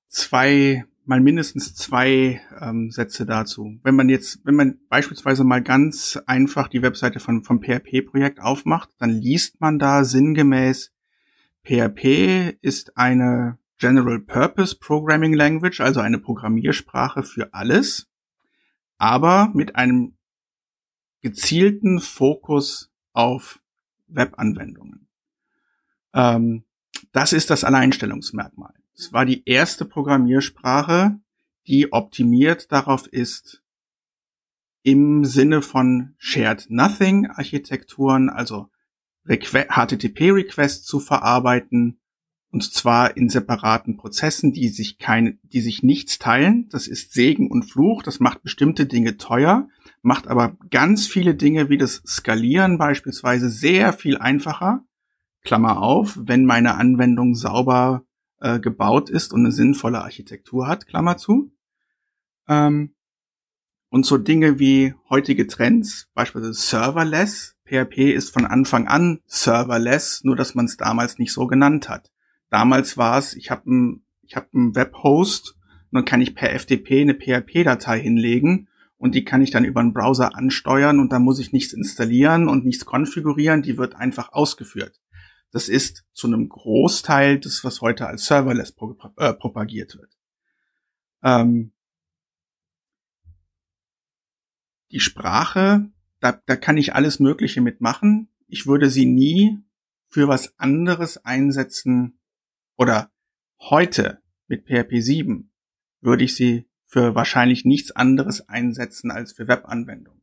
[SPEAKER 4] zwei mal mindestens zwei ähm, Sätze dazu. Wenn man jetzt, wenn man beispielsweise mal ganz einfach die Webseite von, vom PHP-Projekt aufmacht, dann liest man da sinngemäß, PHP ist eine General Purpose Programming Language, also eine Programmiersprache für alles, aber mit einem gezielten Fokus auf Webanwendungen. Ähm, das ist das Alleinstellungsmerkmal. Es war die erste Programmiersprache, die optimiert darauf ist, im Sinne von Shared Nothing Architekturen, also HTTP-Requests zu verarbeiten, und zwar in separaten Prozessen, die sich keine, die sich nichts teilen. Das ist Segen und Fluch. Das macht bestimmte Dinge teuer, macht aber ganz viele Dinge wie das Skalieren beispielsweise sehr viel einfacher. Klammer auf, wenn meine Anwendung sauber äh, gebaut ist und eine sinnvolle Architektur hat, Klammer zu. Ähm, und so Dinge wie heutige Trends, beispielsweise Serverless. PHP ist von Anfang an Serverless, nur dass man es damals nicht so genannt hat. Damals war es, ich habe ein, ich hab einen Webhost und dann kann ich per FTP eine PHP-Datei hinlegen und die kann ich dann über einen Browser ansteuern und da muss ich nichts installieren und nichts konfigurieren, die wird einfach ausgeführt. Das ist zu einem Großteil das, was heute als Serverless pro, äh, propagiert wird. Ähm, die Sprache, da, da kann ich alles Mögliche mitmachen. Ich würde sie nie für was anderes einsetzen oder heute mit PHP 7 würde ich sie für wahrscheinlich nichts anderes einsetzen als für Webanwendungen.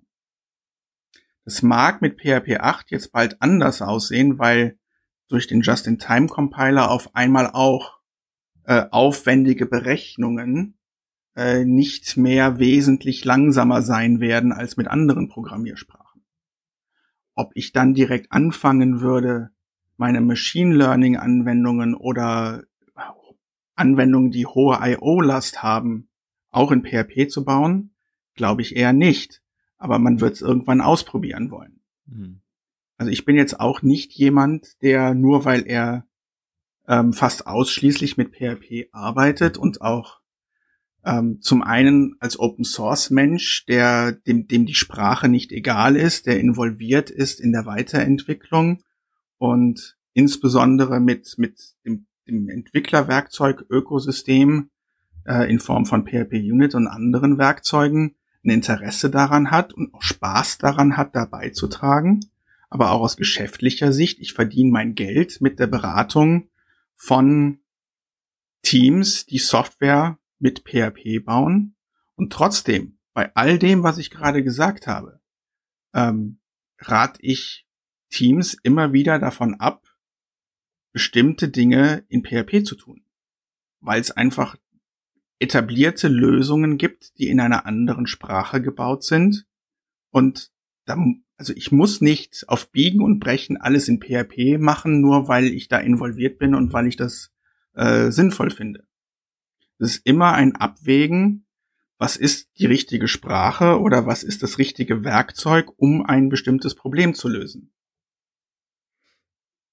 [SPEAKER 4] Das mag mit PHP 8 jetzt bald anders aussehen, weil durch den Just-in-Time-Compiler auf einmal auch äh, aufwendige Berechnungen äh, nicht mehr wesentlich langsamer sein werden als mit anderen Programmiersprachen. Ob ich dann direkt anfangen würde, meine Machine Learning Anwendungen oder Anwendungen, die hohe IO-Last haben, auch in PHP zu bauen, glaube ich eher nicht. Aber man wird es irgendwann ausprobieren wollen. Mhm. Also ich bin jetzt auch nicht jemand, der nur weil er ähm, fast ausschließlich mit PHP arbeitet und auch ähm, zum einen als Open Source Mensch, der dem, dem die Sprache nicht egal ist, der involviert ist in der Weiterentwicklung und insbesondere mit mit dem, dem Entwicklerwerkzeug Ökosystem äh, in Form von PHP Unit und anderen Werkzeugen ein Interesse daran hat und auch Spaß daran hat, dabei zu tragen, aber auch aus geschäftlicher Sicht. Ich verdiene mein Geld mit der Beratung von Teams, die Software mit PHP bauen. Und trotzdem, bei all dem, was ich gerade gesagt habe, ähm, rate ich Teams immer wieder davon ab, bestimmte Dinge in PHP zu tun. Weil es einfach etablierte Lösungen gibt, die in einer anderen Sprache gebaut sind. Und also ich muss nicht auf Biegen und Brechen alles in PHP machen, nur weil ich da involviert bin und weil ich das äh, sinnvoll finde. Es ist immer ein Abwägen, was ist die richtige Sprache oder was ist das richtige Werkzeug, um ein bestimmtes Problem zu lösen.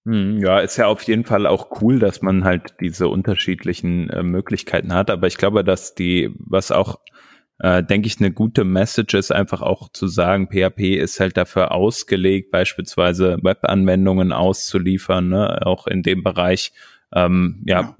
[SPEAKER 3] Hm, ja, ist ja auf jeden Fall auch cool, dass man halt diese unterschiedlichen äh, Möglichkeiten hat. Aber ich glaube, dass die, was auch, äh, denke ich, eine gute Message ist, einfach auch zu sagen, PHP ist halt dafür ausgelegt, beispielsweise Webanwendungen auszuliefern, ne? auch in dem Bereich. Ähm, ja,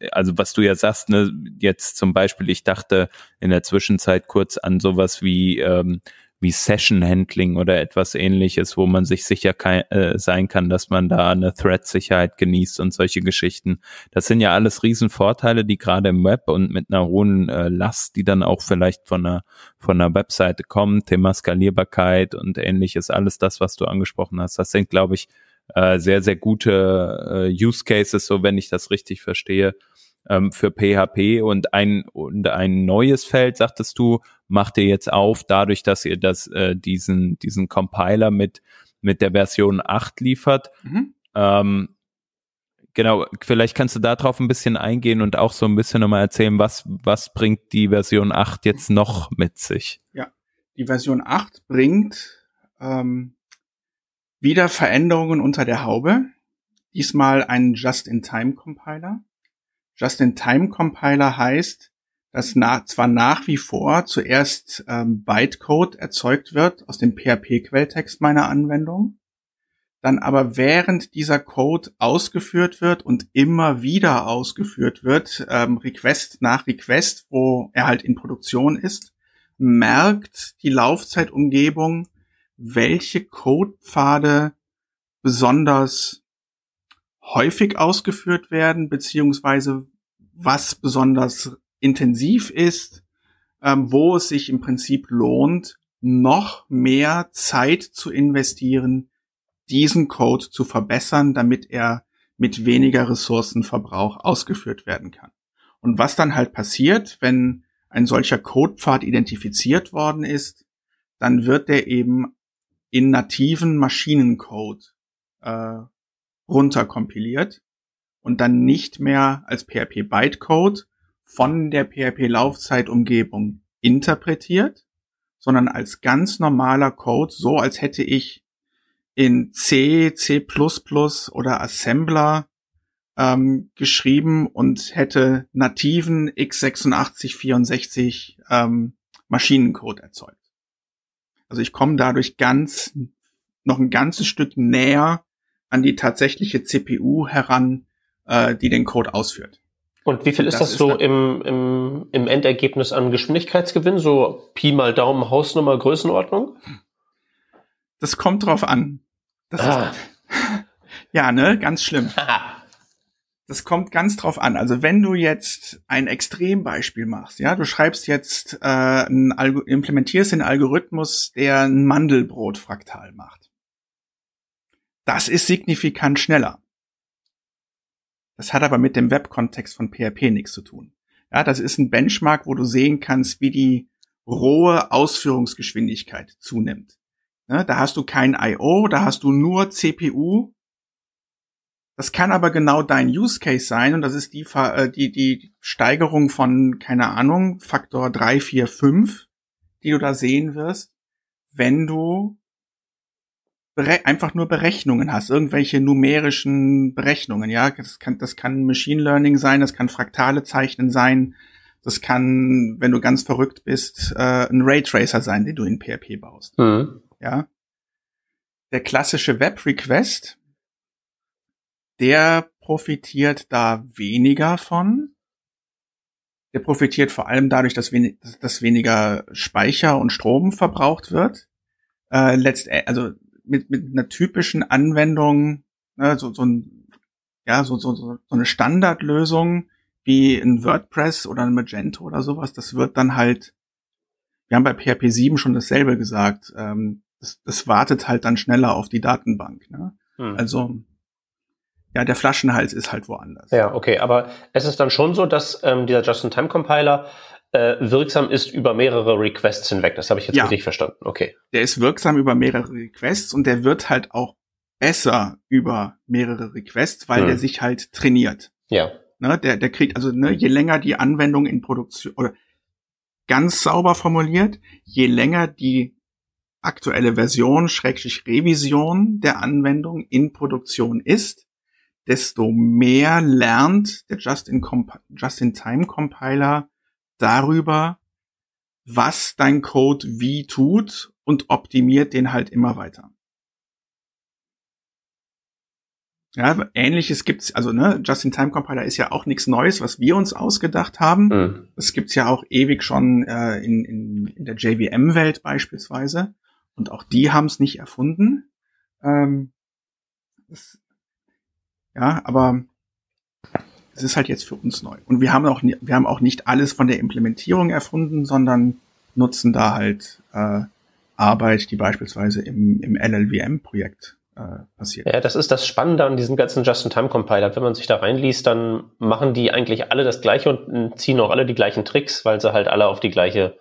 [SPEAKER 3] ja, also was du ja sagst, ne, jetzt zum Beispiel, ich dachte in der Zwischenzeit kurz an sowas wie ähm, wie Session Handling oder etwas ähnliches, wo man sich sicher kein, äh, sein kann, dass man da eine Thread-Sicherheit genießt und solche Geschichten. Das sind ja alles Riesenvorteile, die gerade im Web und mit einer hohen äh, Last, die dann auch vielleicht von einer, von einer Webseite kommen, Thema Skalierbarkeit und ähnliches, alles das, was du angesprochen hast. Das sind, glaube ich, äh, sehr, sehr gute äh, Use Cases, so wenn ich das richtig verstehe, ähm, für PHP und ein, und ein neues Feld, sagtest du, macht ihr jetzt auf, dadurch, dass ihr das, äh, diesen, diesen Compiler mit, mit der Version 8 liefert. Mhm. Ähm, genau, vielleicht kannst du darauf ein bisschen eingehen und auch so ein bisschen nochmal erzählen, was, was bringt die Version 8 jetzt noch mit sich?
[SPEAKER 4] Ja, die Version 8 bringt ähm, wieder Veränderungen unter der Haube. Diesmal einen Just-in-Time-Compiler. Just-in-Time-Compiler heißt, dass na, zwar nach wie vor zuerst ähm, Bytecode erzeugt wird aus dem PHP-Quelltext meiner Anwendung, dann aber während dieser Code ausgeführt wird und immer wieder ausgeführt wird, ähm, Request nach Request, wo er halt in Produktion ist, merkt die Laufzeitumgebung, welche Codepfade besonders häufig ausgeführt werden, beziehungsweise was besonders intensiv ist, ähm, wo es sich im Prinzip lohnt, noch mehr Zeit zu investieren, diesen Code zu verbessern, damit er mit weniger Ressourcenverbrauch ausgeführt werden kann. Und was dann halt passiert, wenn ein solcher Codepfad identifiziert worden ist, dann wird der eben in nativen Maschinencode äh, runterkompiliert und dann nicht mehr als PHP Bytecode von der PHP-Laufzeitumgebung interpretiert, sondern als ganz normaler Code, so als hätte ich in C, C++ oder Assembler ähm, geschrieben und hätte nativen x86-64 ähm, Maschinencode erzeugt. Also ich komme dadurch ganz noch ein ganzes Stück näher an die tatsächliche CPU heran, äh, die den Code ausführt.
[SPEAKER 2] Und wie viel ist das, das so im, im, im Endergebnis an Geschwindigkeitsgewinn? So Pi mal Daumen, Hausnummer, Größenordnung?
[SPEAKER 4] Das kommt drauf an. Das ah. ist, ja, ne, ganz schlimm. das kommt ganz drauf an. Also wenn du jetzt ein Extrembeispiel machst, ja, du schreibst jetzt äh, ein Algo implementierst den Algorithmus, der ein Mandelbrot-Fraktal macht. Das ist signifikant schneller. Das hat aber mit dem Web-Kontext von PHP nichts zu tun. Ja, das ist ein Benchmark, wo du sehen kannst, wie die rohe Ausführungsgeschwindigkeit zunimmt. Ja, da hast du kein I.O., da hast du nur CPU das kann aber genau dein Use Case sein und das ist die, äh, die, die Steigerung von, keine Ahnung, Faktor 3, 4, 5, die du da sehen wirst, wenn du einfach nur Berechnungen hast, irgendwelche numerischen Berechnungen, ja, das kann, das kann Machine Learning sein, das kann Fraktale zeichnen sein, das kann, wenn du ganz verrückt bist, äh, ein Raytracer sein, den du in PHP baust, mhm. ja. Der klassische Web Request der profitiert da weniger von. Der profitiert vor allem dadurch, dass, wenig, dass weniger Speicher und Strom verbraucht wird. Äh, letzt, also mit, mit einer typischen Anwendung, ne, so, so, ein, ja, so, so, so eine Standardlösung wie ein WordPress oder ein Magento oder sowas, das wird dann halt, wir haben bei PHP 7 schon dasselbe gesagt, ähm, das, das wartet halt dann schneller auf die Datenbank. Ne? Hm. Also ja, der Flaschenhals ist halt woanders.
[SPEAKER 2] Ja, okay, aber es ist dann schon so, dass ähm, dieser Just-in-Time-Compiler äh, wirksam ist über mehrere Requests hinweg. Das habe ich jetzt ja. richtig verstanden. Okay.
[SPEAKER 4] Der ist wirksam über mehrere Requests und der wird halt auch besser über mehrere Requests, weil hm. der sich halt trainiert.
[SPEAKER 2] Ja.
[SPEAKER 4] Ne, der, der kriegt, also ne, je länger die Anwendung in Produktion oder ganz sauber formuliert, je länger die aktuelle Version, Schrägstrich Revision der Anwendung in Produktion ist, desto mehr lernt der Just-in-Time-Compiler darüber, was dein Code wie tut und optimiert den halt immer weiter. Ja, ähnliches gibt's, also ne, Just-in-Time-Compiler ist ja auch nichts Neues, was wir uns ausgedacht haben. Mhm. Das gibt's ja auch ewig schon äh, in, in, in der JVM-Welt beispielsweise. Und auch die haben's nicht erfunden. Ähm, das ja, aber es ist halt jetzt für uns neu. Und wir haben auch, wir haben auch nicht alles von der Implementierung erfunden, sondern nutzen da halt äh, Arbeit, die beispielsweise im, im LLVM-Projekt äh, passiert.
[SPEAKER 2] Ja, das ist das Spannende an diesen ganzen Just-in-Time-Compiler. Wenn man sich da reinliest, dann machen die eigentlich alle das Gleiche und ziehen auch alle die gleichen Tricks, weil sie halt alle auf die gleiche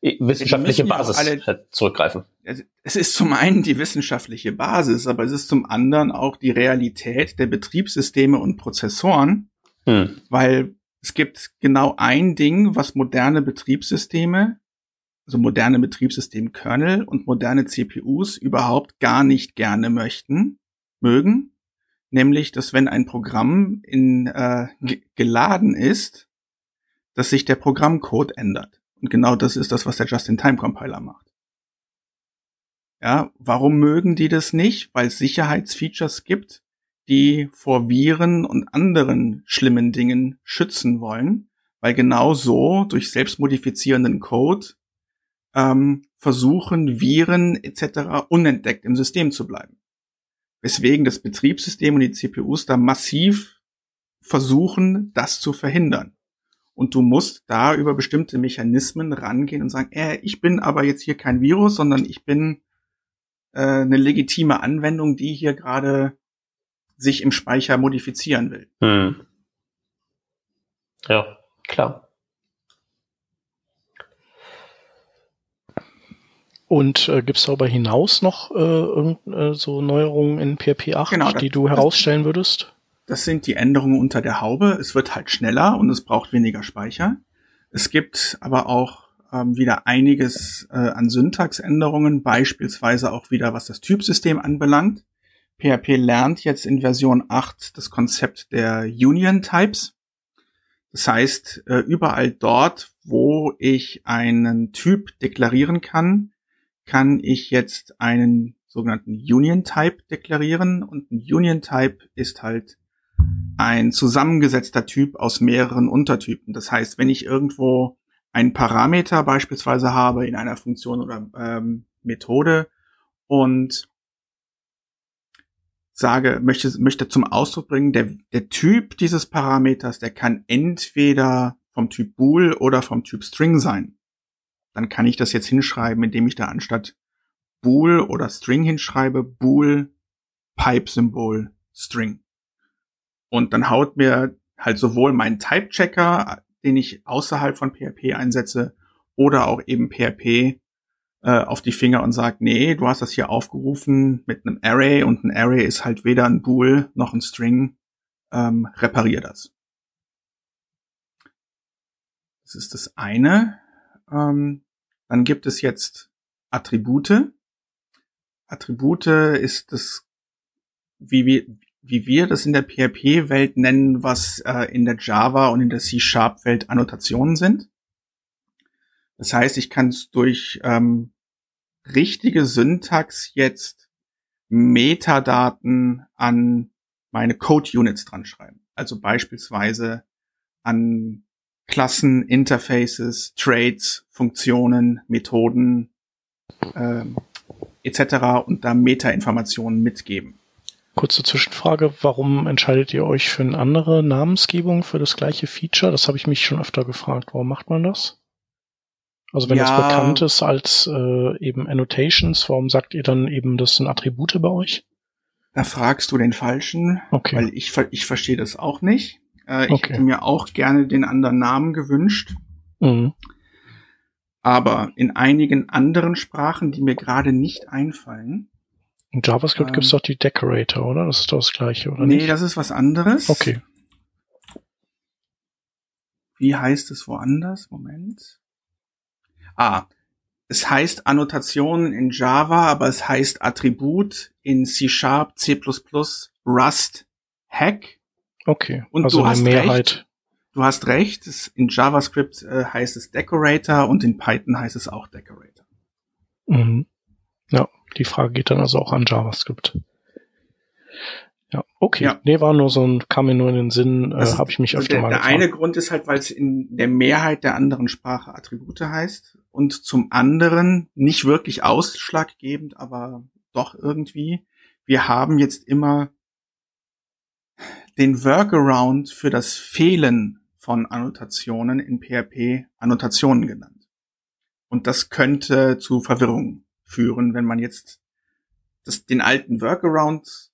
[SPEAKER 2] wissenschaftliche Basis alle, halt zurückgreifen.
[SPEAKER 4] Es ist zum einen die wissenschaftliche Basis, aber es ist zum anderen auch die Realität der Betriebssysteme und Prozessoren, hm. weil es gibt genau ein Ding, was moderne Betriebssysteme, also moderne Betriebssystem-Kernel und moderne CPUs überhaupt gar nicht gerne möchten, mögen, nämlich, dass wenn ein Programm in äh, geladen ist, dass sich der Programmcode ändert. Und genau das ist das, was der Just-in-Time-Compiler macht. Ja, warum mögen die das nicht? Weil es Sicherheitsfeatures gibt, die vor Viren und anderen schlimmen Dingen schützen wollen, weil genau so durch selbstmodifizierenden Code ähm, versuchen Viren etc. unentdeckt im System zu bleiben. Weswegen das Betriebssystem und die CPUs da massiv versuchen, das zu verhindern. Und du musst da über bestimmte Mechanismen rangehen und sagen, äh, ich bin aber jetzt hier kein Virus, sondern ich bin äh, eine legitime Anwendung, die hier gerade sich im Speicher modifizieren will. Hm.
[SPEAKER 2] Ja, klar.
[SPEAKER 1] Und äh, gibt es darüber hinaus noch äh, äh, so Neuerungen in PHP 8, genau, die du herausstellen würdest?
[SPEAKER 4] Das sind die Änderungen unter der Haube. Es wird halt schneller und es braucht weniger Speicher. Es gibt aber auch ähm, wieder einiges äh, an Syntaxänderungen, beispielsweise auch wieder was das Typsystem anbelangt. PHP lernt jetzt in Version 8 das Konzept der Union Types. Das heißt, äh, überall dort, wo ich einen Typ deklarieren kann, kann ich jetzt einen sogenannten Union Type deklarieren und ein Union Type ist halt ein zusammengesetzter Typ aus mehreren Untertypen. Das heißt, wenn ich irgendwo einen Parameter beispielsweise habe in einer Funktion oder ähm, Methode und sage, möchte, möchte zum Ausdruck bringen, der, der Typ dieses Parameters, der kann entweder vom Typ Bool oder vom Typ String sein. Dann kann ich das jetzt hinschreiben, indem ich da anstatt Bool oder String hinschreibe, Bool, Pipe-Symbol, String. Und dann haut mir halt sowohl mein Type-Checker, den ich außerhalb von PHP einsetze, oder auch eben PHP äh, auf die Finger und sagt, nee, du hast das hier aufgerufen mit einem Array und ein Array ist halt weder ein Bool noch ein String, ähm, reparier das. Das ist das eine. Ähm, dann gibt es jetzt Attribute. Attribute ist das, wie wir, wie wir das in der PHP-Welt nennen, was äh, in der Java und in der C-Sharp-Welt Annotationen sind. Das heißt, ich kann es durch ähm, richtige Syntax jetzt Metadaten an meine Code-Units dran schreiben. Also beispielsweise an Klassen, Interfaces, Traits, Funktionen, Methoden ähm, etc. und da Meta-Informationen mitgeben.
[SPEAKER 1] Kurze Zwischenfrage, warum entscheidet ihr euch für eine andere Namensgebung für das gleiche Feature? Das habe ich mich schon öfter gefragt. Warum macht man das? Also wenn ja, das bekannt ist als äh, eben Annotations, warum sagt ihr dann eben, das sind Attribute bei euch?
[SPEAKER 4] Da fragst du den Falschen, okay. weil ich, ich verstehe das auch nicht. Äh, ich okay. hätte mir auch gerne den anderen Namen gewünscht. Mhm. Aber in einigen anderen Sprachen, die mir gerade nicht einfallen.
[SPEAKER 1] In JavaScript ähm, gibt's doch die Decorator, oder? Das ist doch das gleiche, oder
[SPEAKER 4] nee, nicht? Nee, das ist was anderes.
[SPEAKER 1] Okay.
[SPEAKER 4] Wie heißt es woanders? Moment. Ah, es heißt Annotation in Java, aber es heißt Attribut in C Sharp, C++, Rust, Hack.
[SPEAKER 1] Okay.
[SPEAKER 4] Und also du hast Mehrheit. Recht. Du hast recht. In JavaScript äh, heißt es Decorator und in Python heißt es auch Decorator.
[SPEAKER 1] Mhm. Ja, die Frage geht dann also auch an JavaScript. Ja, okay. Ja. Nee, war nur so ein, kam mir nur in den Sinn, äh, habe ich mich öfter
[SPEAKER 4] der,
[SPEAKER 1] mal
[SPEAKER 4] Der eine Grund ist halt, weil es in der Mehrheit der anderen Sprache Attribute heißt und zum anderen nicht wirklich ausschlaggebend, aber doch irgendwie. Wir haben jetzt immer den Workaround für das Fehlen von Annotationen in PHP Annotationen genannt. Und das könnte zu Verwirrung führen, wenn man jetzt das, den alten Workaround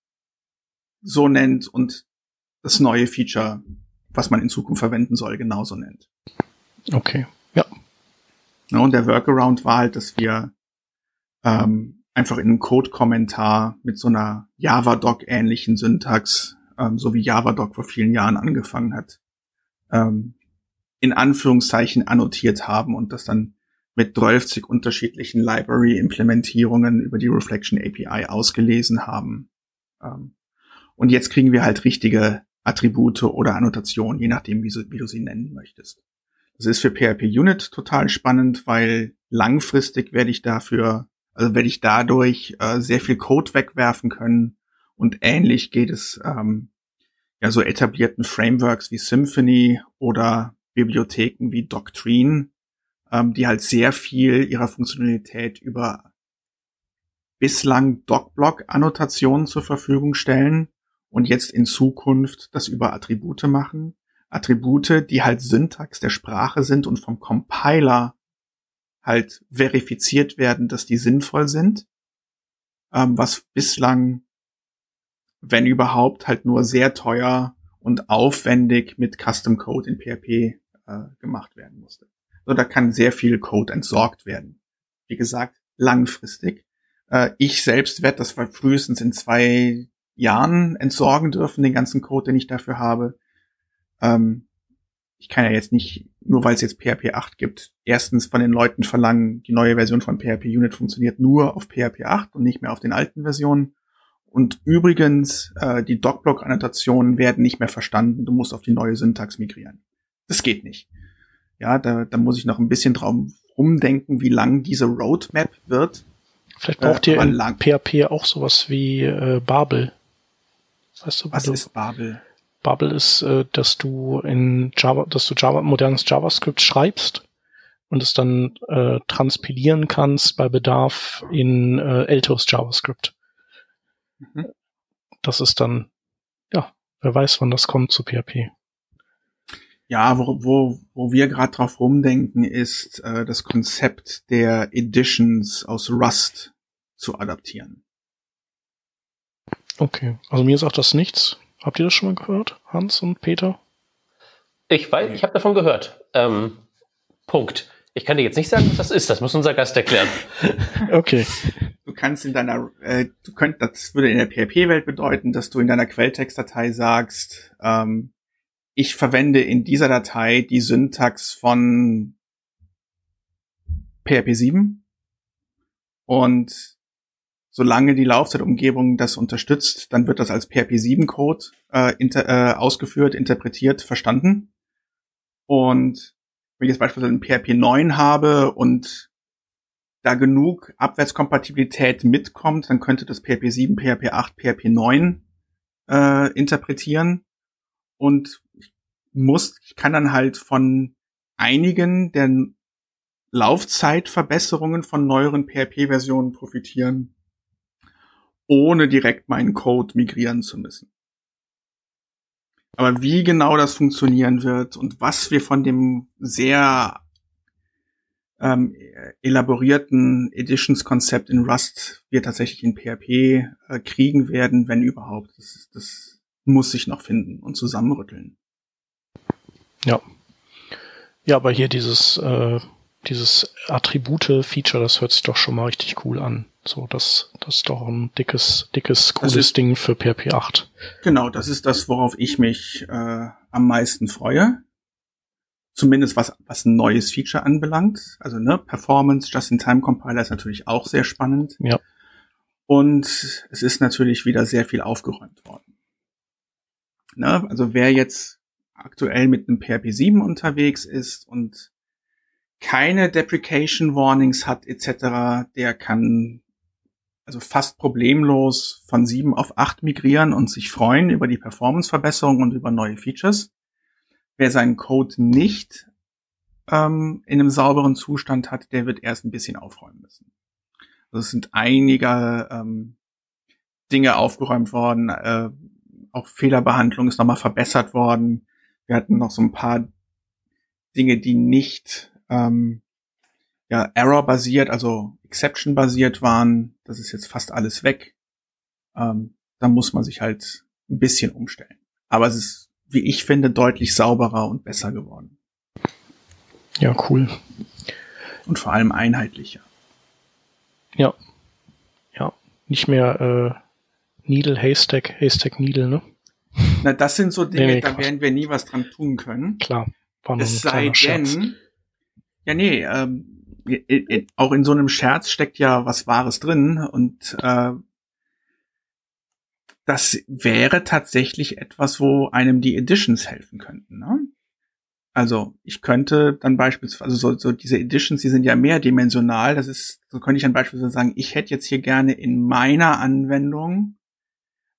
[SPEAKER 4] so nennt und das neue Feature, was man in Zukunft verwenden soll, genauso nennt.
[SPEAKER 1] Okay, ja.
[SPEAKER 4] Und der Workaround war halt, dass wir ähm, einfach in einem Code-Kommentar mit so einer Java-Doc-ähnlichen Syntax, ähm, so wie Java-Doc vor vielen Jahren angefangen hat, ähm, in Anführungszeichen annotiert haben und das dann mit 12 unterschiedlichen Library-Implementierungen über die Reflection API ausgelesen haben. Ähm, und jetzt kriegen wir halt richtige Attribute oder Annotationen, je nachdem, wie, so, wie du sie nennen möchtest. Das ist für PHP Unit total spannend, weil langfristig werde ich dafür, also werde ich dadurch äh, sehr viel Code wegwerfen können. Und ähnlich geht es ähm, ja so etablierten Frameworks wie Symfony oder Bibliotheken wie Doctrine, ähm, die halt sehr viel ihrer Funktionalität über bislang Docblock-Annotationen zur Verfügung stellen und jetzt in Zukunft das über Attribute machen. Attribute, die halt Syntax der Sprache sind und vom Compiler halt verifiziert werden, dass die sinnvoll sind, ähm, was bislang, wenn überhaupt, halt nur sehr teuer und aufwendig mit Custom Code in PHP äh, gemacht werden musste. So, da kann sehr viel Code entsorgt werden. Wie gesagt, langfristig. Äh, ich selbst werde das frühestens in zwei Jahren entsorgen dürfen, den ganzen Code, den ich dafür habe. Ähm, ich kann ja jetzt nicht, nur weil es jetzt PHP 8 gibt, erstens von den Leuten verlangen, die neue Version von PHP Unit funktioniert nur auf PHP 8 und nicht mehr auf den alten Versionen. Und übrigens, äh, die Docblock-Annotationen werden nicht mehr verstanden. Du musst auf die neue Syntax migrieren. Das geht nicht. Ja, da, da muss ich noch ein bisschen drauf rumdenken, wie lang diese Roadmap wird.
[SPEAKER 1] Vielleicht braucht äh, ihr in PHP auch sowas wie äh, Babel.
[SPEAKER 4] Weißt du, Was du, ist Babel?
[SPEAKER 1] Babel ist, äh, dass du in Java, dass du Java, modernes JavaScript schreibst und es dann äh, transpilieren kannst bei Bedarf in äh, älteres JavaScript. Mhm. das ist dann, ja, wer weiß, wann das kommt zu PHP.
[SPEAKER 4] Ja, wo, wo, wo wir gerade drauf rumdenken, ist äh, das Konzept der Editions aus Rust zu adaptieren.
[SPEAKER 1] Okay, also mir sagt das nichts. Habt ihr das schon mal gehört, Hans und Peter?
[SPEAKER 2] Ich weiß, ich habe davon gehört. Ähm, Punkt. Ich kann dir jetzt nicht sagen, was das ist. Das muss unser Gast erklären.
[SPEAKER 1] okay.
[SPEAKER 4] Du kannst in deiner, äh, du könnt, das würde in der PHP-Welt bedeuten, dass du in deiner Quelltextdatei sagst, ähm, ich verwende in dieser Datei die Syntax von PHP 7 und solange die Laufzeitumgebung das unterstützt, dann wird das als PHP 7 Code äh, inter, äh, ausgeführt, interpretiert, verstanden. Und wenn ich jetzt beispielsweise ein PHP 9 habe und da genug Abwärtskompatibilität mitkommt, dann könnte das PHP 7, PHP 8, PHP 9 äh, interpretieren und ich muss, ich kann dann halt von einigen der Laufzeitverbesserungen von neueren PHP-Versionen profitieren, ohne direkt meinen Code migrieren zu müssen. Aber wie genau das funktionieren wird und was wir von dem sehr ähm, elaborierten Editions-Konzept in Rust wir tatsächlich in PHP äh, kriegen werden, wenn überhaupt, das, das muss sich noch finden und zusammenrütteln.
[SPEAKER 1] Ja. Ja, aber hier dieses, äh, dieses Attribute-Feature, das hört sich doch schon mal richtig cool an. So, das, das ist doch ein dickes, dickes, cooles ist, Ding für PHP 8.
[SPEAKER 4] Genau, das ist das, worauf ich mich äh, am meisten freue. Zumindest was, was ein neues Feature anbelangt. Also, ne, Performance, Just-in-Time-Compiler ist natürlich auch sehr spannend.
[SPEAKER 1] Ja.
[SPEAKER 4] Und es ist natürlich wieder sehr viel aufgeräumt worden. Ne? Also wer jetzt aktuell mit einem PHP 7 unterwegs ist und keine Deprecation Warnings hat etc., der kann also fast problemlos von 7 auf 8 migrieren und sich freuen über die Performance-Verbesserung und über neue Features. Wer seinen Code nicht ähm, in einem sauberen Zustand hat, der wird erst ein bisschen aufräumen müssen. Also es sind einige ähm, Dinge aufgeräumt worden, äh, auch Fehlerbehandlung ist nochmal verbessert worden. Wir hatten noch so ein paar Dinge, die nicht ähm, ja, Error-basiert, also Exception-basiert waren. Das ist jetzt fast alles weg. Ähm, da muss man sich halt ein bisschen umstellen. Aber es ist, wie ich finde, deutlich sauberer und besser geworden.
[SPEAKER 1] Ja, cool.
[SPEAKER 4] Und vor allem einheitlicher.
[SPEAKER 1] Ja. Ja. Nicht mehr äh, Needle, Haystack, Haystack, Needle, ne?
[SPEAKER 4] Na, das sind so Dinge, nee, nee, da werden wir nie was dran tun können.
[SPEAKER 1] Klar.
[SPEAKER 4] Es sei denn, ja, nee, ähm, auch in so einem Scherz steckt ja was Wahres drin und äh, das wäre tatsächlich etwas, wo einem die Editions helfen könnten. Ne? Also ich könnte dann beispielsweise, also so, so diese Editions, die sind ja mehrdimensional. Das ist, so könnte ich dann beispielsweise sagen, ich hätte jetzt hier gerne in meiner Anwendung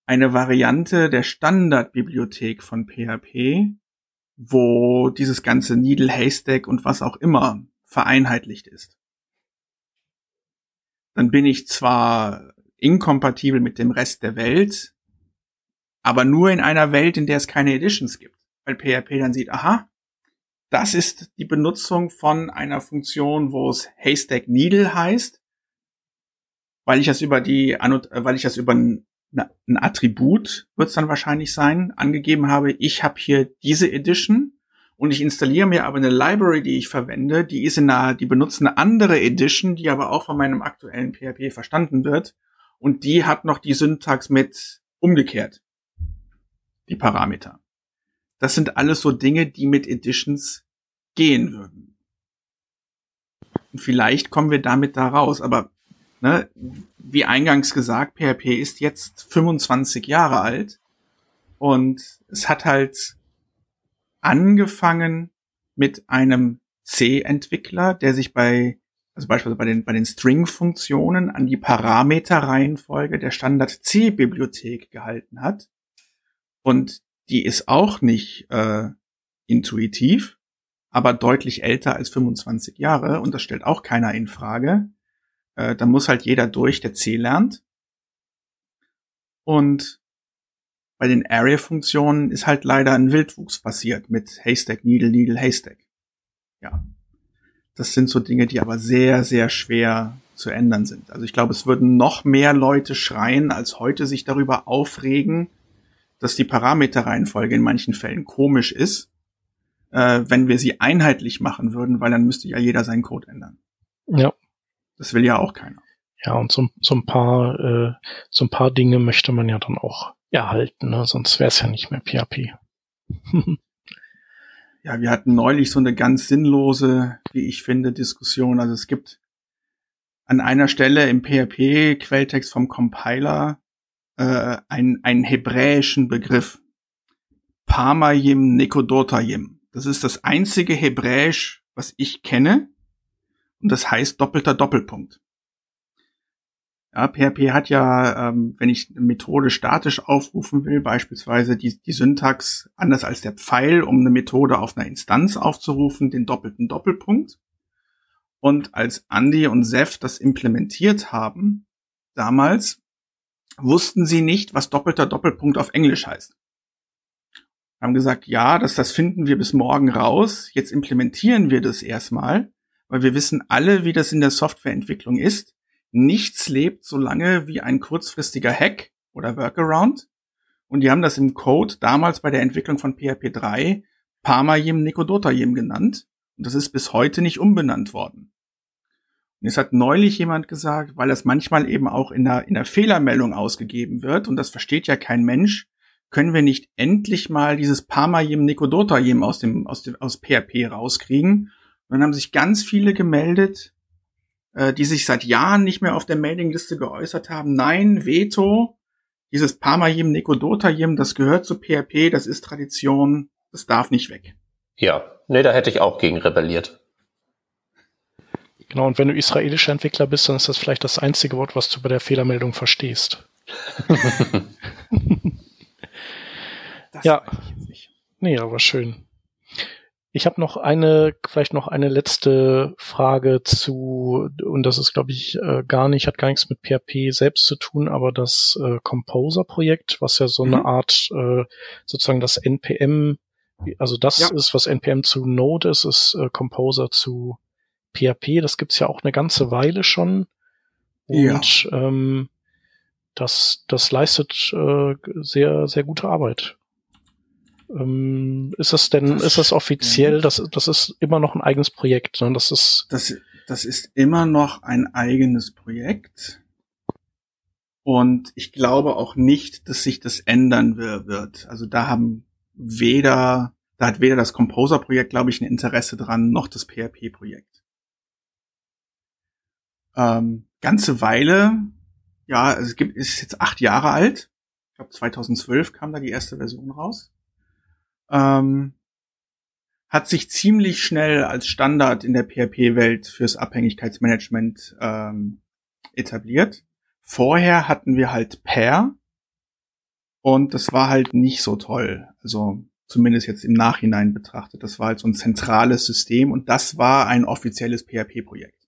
[SPEAKER 4] eine Variante der Standardbibliothek von PHP, wo dieses ganze Needle Haystack und was auch immer vereinheitlicht ist. Dann bin ich zwar inkompatibel mit dem Rest der Welt, aber nur in einer Welt, in der es keine Editions gibt. Weil PHP dann sieht, aha, das ist die Benutzung von einer Funktion, wo es Haystack Needle heißt, weil ich das über die, weil ich das über ein ein Attribut wird es dann wahrscheinlich sein, angegeben habe, ich habe hier diese Edition und ich installiere mir aber eine Library, die ich verwende, die ist in einer, die benutzt eine andere Edition, die aber auch von meinem aktuellen PHP verstanden wird und die hat noch die Syntax mit umgekehrt. Die Parameter. Das sind alles so Dinge, die mit Editions gehen würden. Und vielleicht kommen wir damit da raus, aber ne, wie eingangs gesagt, PHP ist jetzt 25 Jahre alt und es hat halt angefangen mit einem C-Entwickler, der sich bei, also beispielsweise bei den, bei den String-Funktionen an die Parameterreihenfolge der Standard-C-Bibliothek gehalten hat. Und die ist auch nicht äh, intuitiv, aber deutlich älter als 25 Jahre und das stellt auch keiner in Frage. Äh, da muss halt jeder durch, der C lernt. Und bei den Array-Funktionen ist halt leider ein Wildwuchs passiert mit Haystack, Needle, Needle, Haystack. Ja. Das sind so Dinge, die aber sehr, sehr schwer zu ändern sind. Also ich glaube, es würden noch mehr Leute schreien, als heute sich darüber aufregen, dass die Parameterreihenfolge in manchen Fällen komisch ist, äh, wenn wir sie einheitlich machen würden, weil dann müsste ja jeder seinen Code ändern.
[SPEAKER 1] Ja.
[SPEAKER 4] Das will ja auch keiner.
[SPEAKER 1] Ja, und so, so ein paar, äh, so ein paar Dinge möchte man ja dann auch erhalten, ne? sonst wäre es ja nicht mehr PHP.
[SPEAKER 4] ja, wir hatten neulich so eine ganz sinnlose, wie ich finde, Diskussion. Also es gibt an einer Stelle im PHP-Quelltext vom Compiler äh, einen, einen hebräischen Begriff. Parmayim Nekodotayim. Das ist das einzige Hebräisch, was ich kenne. Und das heißt doppelter Doppelpunkt. Ja, PHP hat ja, ähm, wenn ich eine Methode statisch aufrufen will, beispielsweise die, die Syntax anders als der Pfeil, um eine Methode auf einer Instanz aufzurufen, den doppelten Doppelpunkt. Und als Andy und Seth das implementiert haben, damals, wussten sie nicht, was doppelter Doppelpunkt auf Englisch heißt. Haben gesagt, ja, das, das finden wir bis morgen raus. Jetzt implementieren wir das erstmal, weil wir wissen alle, wie das in der Softwareentwicklung ist nichts lebt so lange wie ein kurzfristiger Hack oder Workaround. Und die haben das im Code damals bei der Entwicklung von PHP 3 Parmayim Nikodotayim genannt. Und das ist bis heute nicht umbenannt worden. Und es hat neulich jemand gesagt, weil das manchmal eben auch in der, in der Fehlermeldung ausgegeben wird, und das versteht ja kein Mensch, können wir nicht endlich mal dieses Parmayim Nikodotayim aus dem, aus dem, aus PHP rauskriegen. Und dann haben sich ganz viele gemeldet, äh, die sich seit Jahren nicht mehr auf der Mailingliste geäußert haben. Nein, Veto, dieses Parmayim Nekodotayim, das gehört zu PHP, das ist Tradition, das darf nicht weg.
[SPEAKER 2] Ja, nee, da hätte ich auch gegen rebelliert.
[SPEAKER 1] Genau, und wenn du israelischer Entwickler bist, dann ist das vielleicht das einzige Wort, was du bei der Fehlermeldung verstehst. ja. Nee, aber schön. Ich habe noch eine, vielleicht noch eine letzte Frage zu, und das ist, glaube ich, äh, gar nicht, hat gar nichts mit PHP selbst zu tun, aber das äh, Composer-Projekt, was ja so mhm. eine Art, äh, sozusagen das NPM, also das ja. ist, was NPM zu Node ist, ist äh, Composer zu PHP. Das gibt's ja auch eine ganze Weile schon. Und ja. ähm, das, das leistet äh, sehr, sehr gute Arbeit. Ähm, ist das denn, das, ist das offiziell, ja. das, das ist immer noch ein eigenes Projekt, ne? Das ist.
[SPEAKER 4] Das, das ist immer noch ein eigenes Projekt. Und ich glaube auch nicht, dass sich das ändern wird. Also da haben weder, da hat weder das Composer-Projekt, glaube ich, ein Interesse dran, noch das PHP-Projekt. Ähm, ganze Weile, ja, also es gibt, ist jetzt acht Jahre alt. Ich glaube, 2012 kam da die erste Version raus ähm, hat sich ziemlich schnell als Standard in der PHP-Welt fürs Abhängigkeitsmanagement ähm, etabliert. Vorher hatten wir halt Pair und das war halt nicht so toll. Also zumindest jetzt im Nachhinein betrachtet. Das war halt so ein zentrales System und das war ein offizielles PHP-Projekt.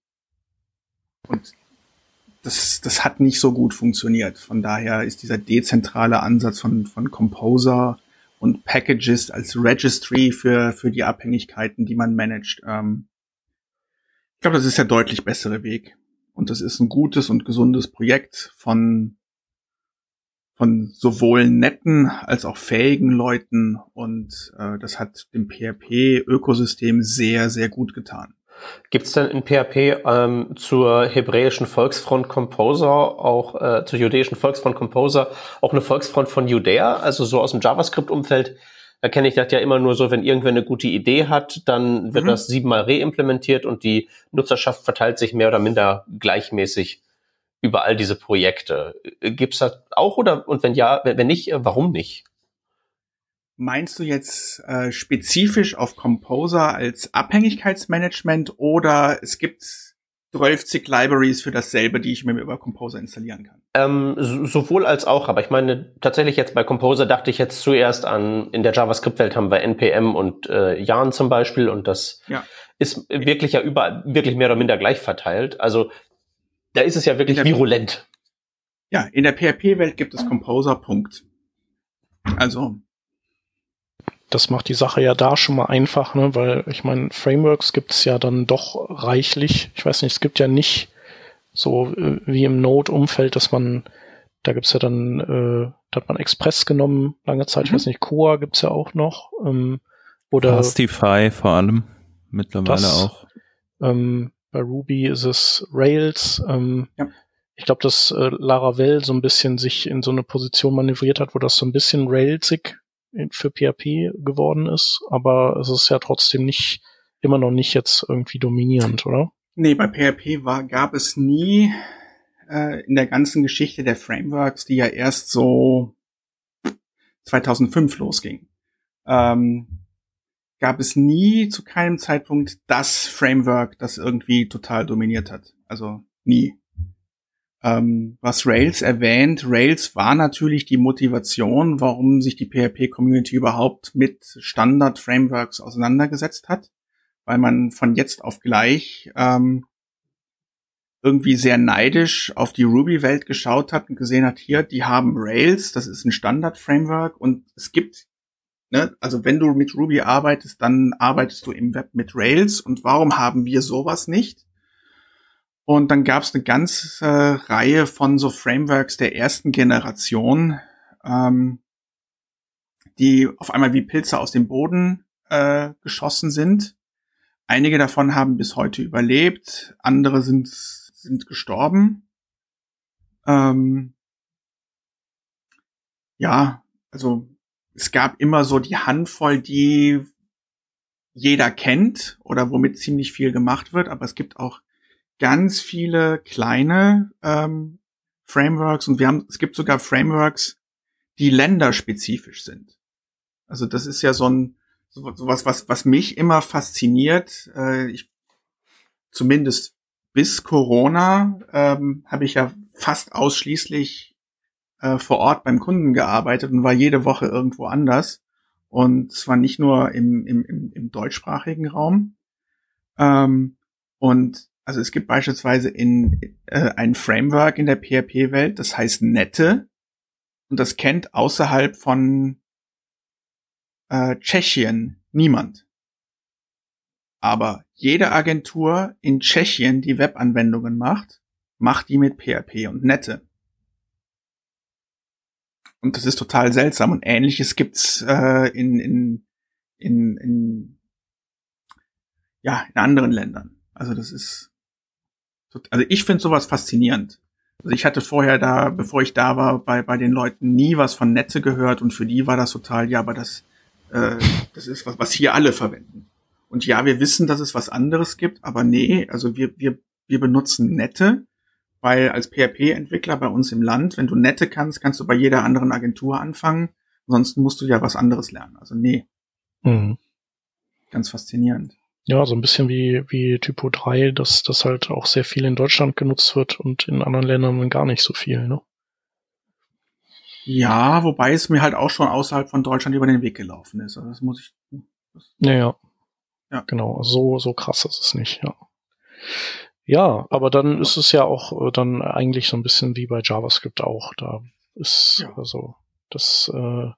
[SPEAKER 4] Und das, das hat nicht so gut funktioniert. Von daher ist dieser dezentrale Ansatz von, von Composer und Packages als Registry für, für die Abhängigkeiten, die man managt. Ähm, ich glaube, das ist der deutlich bessere Weg. Und das ist ein gutes und gesundes Projekt von, von sowohl netten als auch fähigen Leuten. Und äh, das hat dem PHP-Ökosystem sehr, sehr gut getan.
[SPEAKER 2] Gibt es denn in PHP ähm, zur hebräischen Volksfront Composer, auch äh, zur jüdischen Volksfront Composer, auch eine Volksfront von Judäa, also so aus dem JavaScript-Umfeld? Da kenne ich das ja immer nur so, wenn irgendwer eine gute Idee hat, dann wird mhm. das siebenmal reimplementiert und die Nutzerschaft verteilt sich mehr oder minder gleichmäßig über all diese Projekte. Gibt's das auch oder und wenn ja, wenn nicht, warum nicht?
[SPEAKER 4] Meinst du jetzt äh, spezifisch auf Composer als Abhängigkeitsmanagement oder es gibt 12 Libraries für dasselbe, die ich mir über Composer installieren kann?
[SPEAKER 2] Ähm, sowohl als auch, aber ich meine tatsächlich jetzt bei Composer dachte ich jetzt zuerst an, in der JavaScript-Welt haben wir NPM und äh, Yarn zum Beispiel und das ja. ist wirklich ja überall, wirklich mehr oder minder gleich verteilt. Also da ist es ja wirklich virulent.
[SPEAKER 4] Ja, in der PHP-Welt gibt es Composer, Punkt. Also
[SPEAKER 1] das macht die Sache ja da schon mal einfach, ne? weil ich meine, Frameworks gibt es ja dann doch reichlich. Ich weiß nicht, es gibt ja nicht so äh, wie im Node-Umfeld, dass man, da gibt's ja dann, äh, da hat man Express genommen, lange Zeit, mhm. ich weiß nicht, Coa gibt's ja auch noch. Ähm, oder
[SPEAKER 3] Fastify vor allem, mittlerweile das, auch.
[SPEAKER 1] Ähm, bei Ruby ist es Rails. Ähm, ja. Ich glaube, dass äh, Laravel so ein bisschen sich in so eine Position manövriert hat, wo das so ein bisschen Railsig für PHP geworden ist, aber es ist ja trotzdem nicht, immer noch nicht jetzt irgendwie dominierend, oder?
[SPEAKER 4] Nee, bei PHP war, gab es nie äh, in der ganzen Geschichte der Frameworks, die ja erst so 2005 losging, ähm, gab es nie zu keinem Zeitpunkt das Framework, das irgendwie total dominiert hat. Also nie. Ähm, was Rails erwähnt, Rails war natürlich die Motivation, warum sich die PHP-Community überhaupt mit Standard-Frameworks auseinandergesetzt hat, weil man von jetzt auf gleich ähm, irgendwie sehr neidisch auf die Ruby-Welt geschaut hat und gesehen hat, hier, die haben Rails, das ist ein Standard-Framework und es gibt, ne, also wenn du mit Ruby arbeitest, dann arbeitest du im Web mit Rails und warum haben wir sowas nicht? Und dann gab es eine ganze äh, Reihe von so Frameworks der ersten Generation, ähm, die auf einmal wie Pilze aus dem Boden äh, geschossen sind. Einige davon haben bis heute überlebt, andere sind, sind gestorben. Ähm, ja, also es gab immer so die Handvoll, die jeder kennt oder womit ziemlich viel gemacht wird, aber es gibt auch ganz viele kleine ähm, Frameworks und wir haben, es gibt sogar Frameworks, die länderspezifisch sind. Also das ist ja so ein sowas, was, was mich immer fasziniert. Äh, ich zumindest bis Corona ähm, habe ich ja fast ausschließlich äh, vor Ort beim Kunden gearbeitet und war jede Woche irgendwo anders. Und zwar nicht nur im, im, im, im deutschsprachigen Raum. Ähm, und also es gibt beispielsweise in äh, ein Framework in der PHP-Welt, das heißt Nette und das kennt außerhalb von äh, Tschechien niemand. Aber jede Agentur in Tschechien, die Webanwendungen macht, macht die mit PHP und Nette. Und das ist total seltsam. Und ähnliches gibt's äh, in, in, in, in, ja, in anderen Ländern. Also das ist also ich finde sowas faszinierend. Also ich hatte vorher da, bevor ich da war, bei, bei den Leuten nie was von Netze gehört und für die war das total, ja, aber das, äh, das ist was, was hier alle verwenden. Und ja, wir wissen, dass es was anderes gibt, aber nee, also wir, wir, wir benutzen Nette, weil als PHP-Entwickler bei uns im Land, wenn du Nette kannst, kannst du bei jeder anderen Agentur anfangen. Ansonsten musst du ja was anderes lernen. Also nee. Mhm. Ganz faszinierend.
[SPEAKER 1] Ja, so ein bisschen wie, wie Typo 3, dass das halt auch sehr viel in Deutschland genutzt wird und in anderen Ländern gar nicht so viel, ne?
[SPEAKER 4] Ja, wobei es mir halt auch schon außerhalb von Deutschland über den Weg gelaufen ist. Also das muss ich.
[SPEAKER 1] Das ja, ja. Ja. Genau, so, so krass ist es nicht, ja. Ja, aber dann ist es ja auch äh, dann eigentlich so ein bisschen wie bei JavaScript auch. Da ist ja. also das, äh,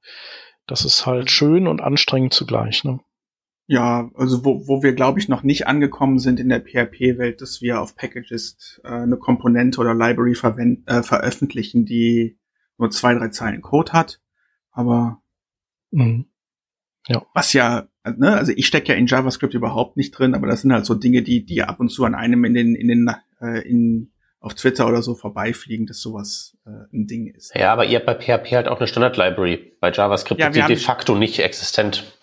[SPEAKER 1] das ist halt schön und anstrengend zugleich, ne?
[SPEAKER 4] Ja, also wo, wo wir, glaube ich, noch nicht angekommen sind in der PHP-Welt, dass wir auf Packages äh, eine Komponente oder Library verwend, äh, veröffentlichen, die nur zwei, drei Zeilen Code hat. Aber mhm. ja. was ja, ne, also ich stecke ja in JavaScript überhaupt nicht drin, aber das sind halt so Dinge, die, die ab und zu an einem in den, in den, äh, in, auf Twitter oder so vorbeifliegen, dass sowas äh, ein Ding ist.
[SPEAKER 2] Ja, aber ihr habt bei PHP halt auch eine Standard-Library. Bei JavaScript ja, ist die de facto nicht existent.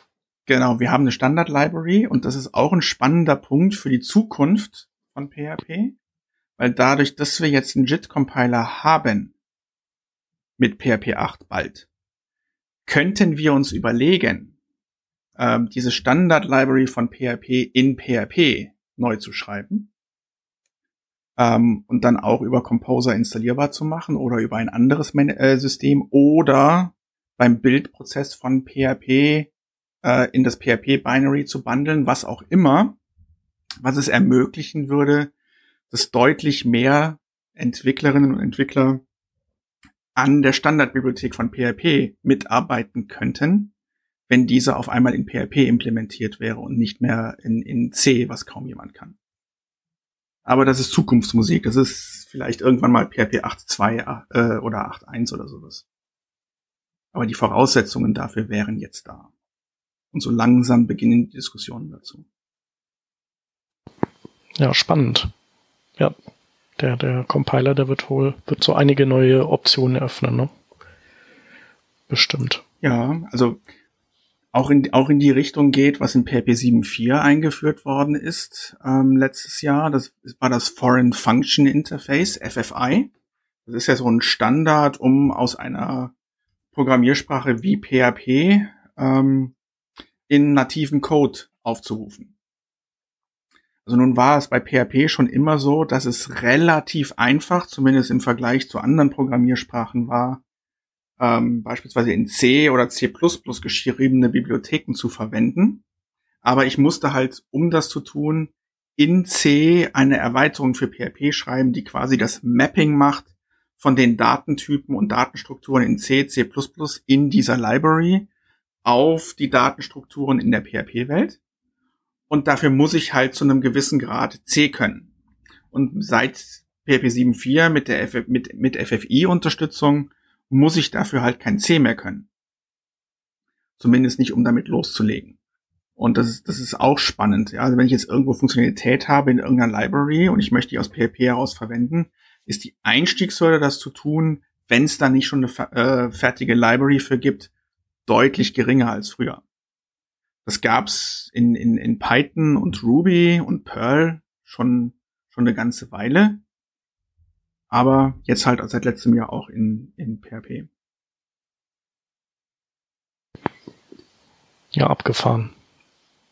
[SPEAKER 4] Genau, wir haben eine Standard-Library und das ist auch ein spannender Punkt für die Zukunft von PHP, weil dadurch, dass wir jetzt einen JIT-Compiler haben mit PHP 8 bald, könnten wir uns überlegen, ähm, diese Standard-Library von PHP in PHP neu zu schreiben ähm, und dann auch über Composer installierbar zu machen oder über ein anderes Man äh, System oder beim Bildprozess von PHP äh, in das PHP-Binary zu bundeln, was auch immer, was es ermöglichen würde, dass deutlich mehr Entwicklerinnen und Entwickler an der Standardbibliothek von PHP mitarbeiten könnten, wenn diese auf einmal in PHP implementiert wäre und nicht mehr in, in C, was kaum jemand kann. Aber das ist Zukunftsmusik. Das ist vielleicht irgendwann mal PHP 8.2 äh, oder 8.1 oder sowas. Aber die Voraussetzungen dafür wären jetzt da. Und so langsam beginnen die Diskussionen dazu.
[SPEAKER 1] Ja, spannend. Ja, der, der Compiler, der wird wohl, wird so einige neue Optionen eröffnen, ne? Bestimmt.
[SPEAKER 4] Ja, also auch in, auch in die Richtung geht, was in PHP 7.4 eingeführt worden ist ähm, letztes Jahr. Das war das Foreign Function Interface, FFI. Das ist ja so ein Standard, um aus einer Programmiersprache wie PHP ähm, in nativen Code aufzurufen. Also nun war es bei PHP schon immer so, dass es relativ einfach, zumindest im Vergleich zu anderen Programmiersprachen war, ähm, beispielsweise in C oder C++ geschriebene Bibliotheken zu verwenden. Aber ich musste halt, um das zu tun, in C eine Erweiterung für PHP schreiben, die quasi das Mapping macht von den Datentypen und Datenstrukturen in C, C++ in dieser Library auf die Datenstrukturen in der PHP-Welt und dafür muss ich halt zu einem gewissen Grad C können. Und seit PHP 7.4 mit der F mit, mit FFI-Unterstützung muss ich dafür halt kein C mehr können. Zumindest nicht, um damit loszulegen. Und das ist, das ist auch spannend. Ja? Also wenn ich jetzt irgendwo Funktionalität habe in irgendeiner Library und ich möchte die aus PHP heraus verwenden, ist die Einstiegshürde, das zu tun, wenn es da nicht schon eine äh, fertige Library für gibt, deutlich geringer als früher. Das gab's in, in, in Python und Ruby und Perl schon, schon eine ganze Weile. Aber jetzt halt seit letztem Jahr auch in, in PHP.
[SPEAKER 1] Ja, abgefahren.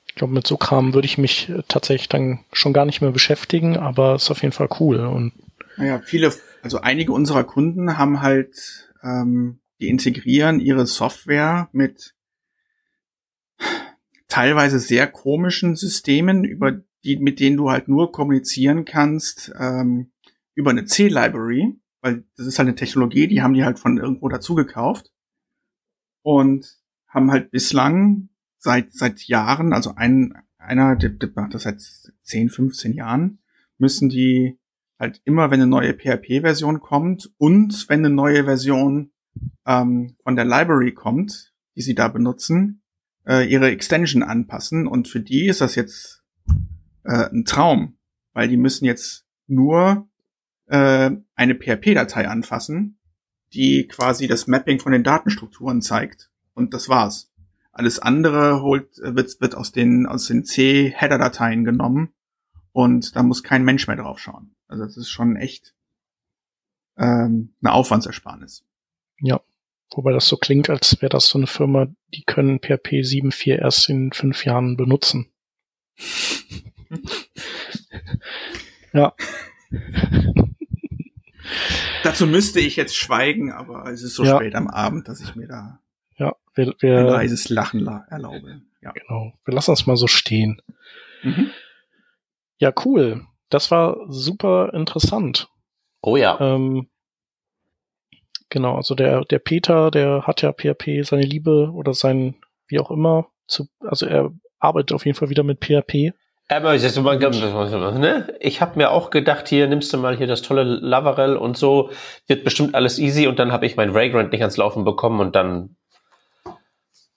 [SPEAKER 1] Ich glaube, mit so Kram würde ich mich äh, tatsächlich dann schon gar nicht mehr beschäftigen, aber ist auf jeden Fall cool. Und
[SPEAKER 4] naja, viele, also einige unserer Kunden haben halt, ähm, die integrieren ihre Software mit teilweise sehr komischen Systemen, über die, mit denen du halt nur kommunizieren kannst, ähm, über eine C-Library, weil das ist halt eine Technologie, die haben die halt von irgendwo dazu gekauft und haben halt bislang seit, seit Jahren, also ein, einer, der, der macht das seit 10, 15 Jahren, müssen die halt immer, wenn eine neue PHP-Version kommt und wenn eine neue Version ähm, von der Library kommt, die sie da benutzen, äh, ihre Extension anpassen. Und für die ist das jetzt äh, ein Traum, weil die müssen jetzt nur äh, eine PHP-Datei anfassen, die quasi das Mapping von den Datenstrukturen zeigt. Und das war's. Alles andere holt, wird, wird aus den, aus den C-Header-Dateien genommen und da muss kein Mensch mehr drauf schauen. Also das ist schon echt ähm, eine Aufwandsersparnis.
[SPEAKER 1] Ja. Wobei das so klingt, als wäre das so eine Firma, die können PHP 7.4 erst in fünf Jahren benutzen. ja.
[SPEAKER 4] Dazu müsste ich jetzt schweigen, aber es ist so ja. spät am Abend, dass ich mir da
[SPEAKER 1] ja, wir, wir,
[SPEAKER 4] ein leises Lachen erlaube.
[SPEAKER 1] Ja. Genau. Wir lassen uns mal so stehen. Mhm. Ja, cool. Das war super interessant.
[SPEAKER 2] Oh ja.
[SPEAKER 1] Ähm, Genau, also der, der Peter, der hat ja PHP seine Liebe oder sein, wie auch immer, zu, also er arbeitet auf jeden Fall wieder mit PHP.
[SPEAKER 2] Aber ich habe mir auch gedacht, hier nimmst du mal hier das tolle Lavarel und so, wird bestimmt alles easy und dann habe ich mein Vagrant nicht ans Laufen bekommen und dann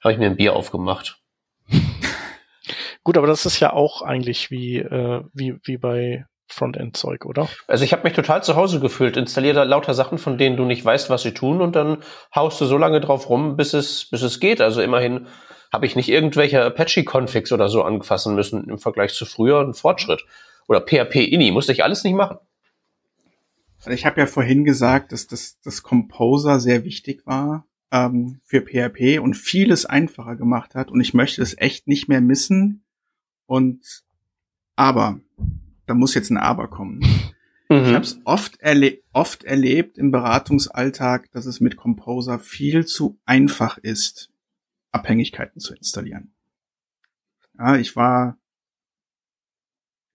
[SPEAKER 2] habe ich mir ein Bier aufgemacht.
[SPEAKER 1] Gut, aber das ist ja auch eigentlich wie, äh, wie, wie bei Frontend-Zeug, oder?
[SPEAKER 2] Also ich habe mich total zu Hause gefühlt. Installier da lauter Sachen, von denen du nicht weißt, was sie tun, und dann haust du so lange drauf rum, bis es, bis es geht. Also immerhin habe ich nicht irgendwelche Apache-Configs oder so anfassen müssen im Vergleich zu früher. Ein Fortschritt. Oder PHP-Ini, musste ich alles nicht machen.
[SPEAKER 4] Also ich habe ja vorhin gesagt, dass das, das Composer sehr wichtig war ähm, für PHP und vieles einfacher gemacht hat. Und ich möchte es echt nicht mehr missen. Und aber da muss jetzt ein Aber kommen. Mhm. Ich habe es oft, erle oft erlebt im Beratungsalltag, dass es mit Composer viel zu einfach ist, Abhängigkeiten zu installieren. Ja, ich war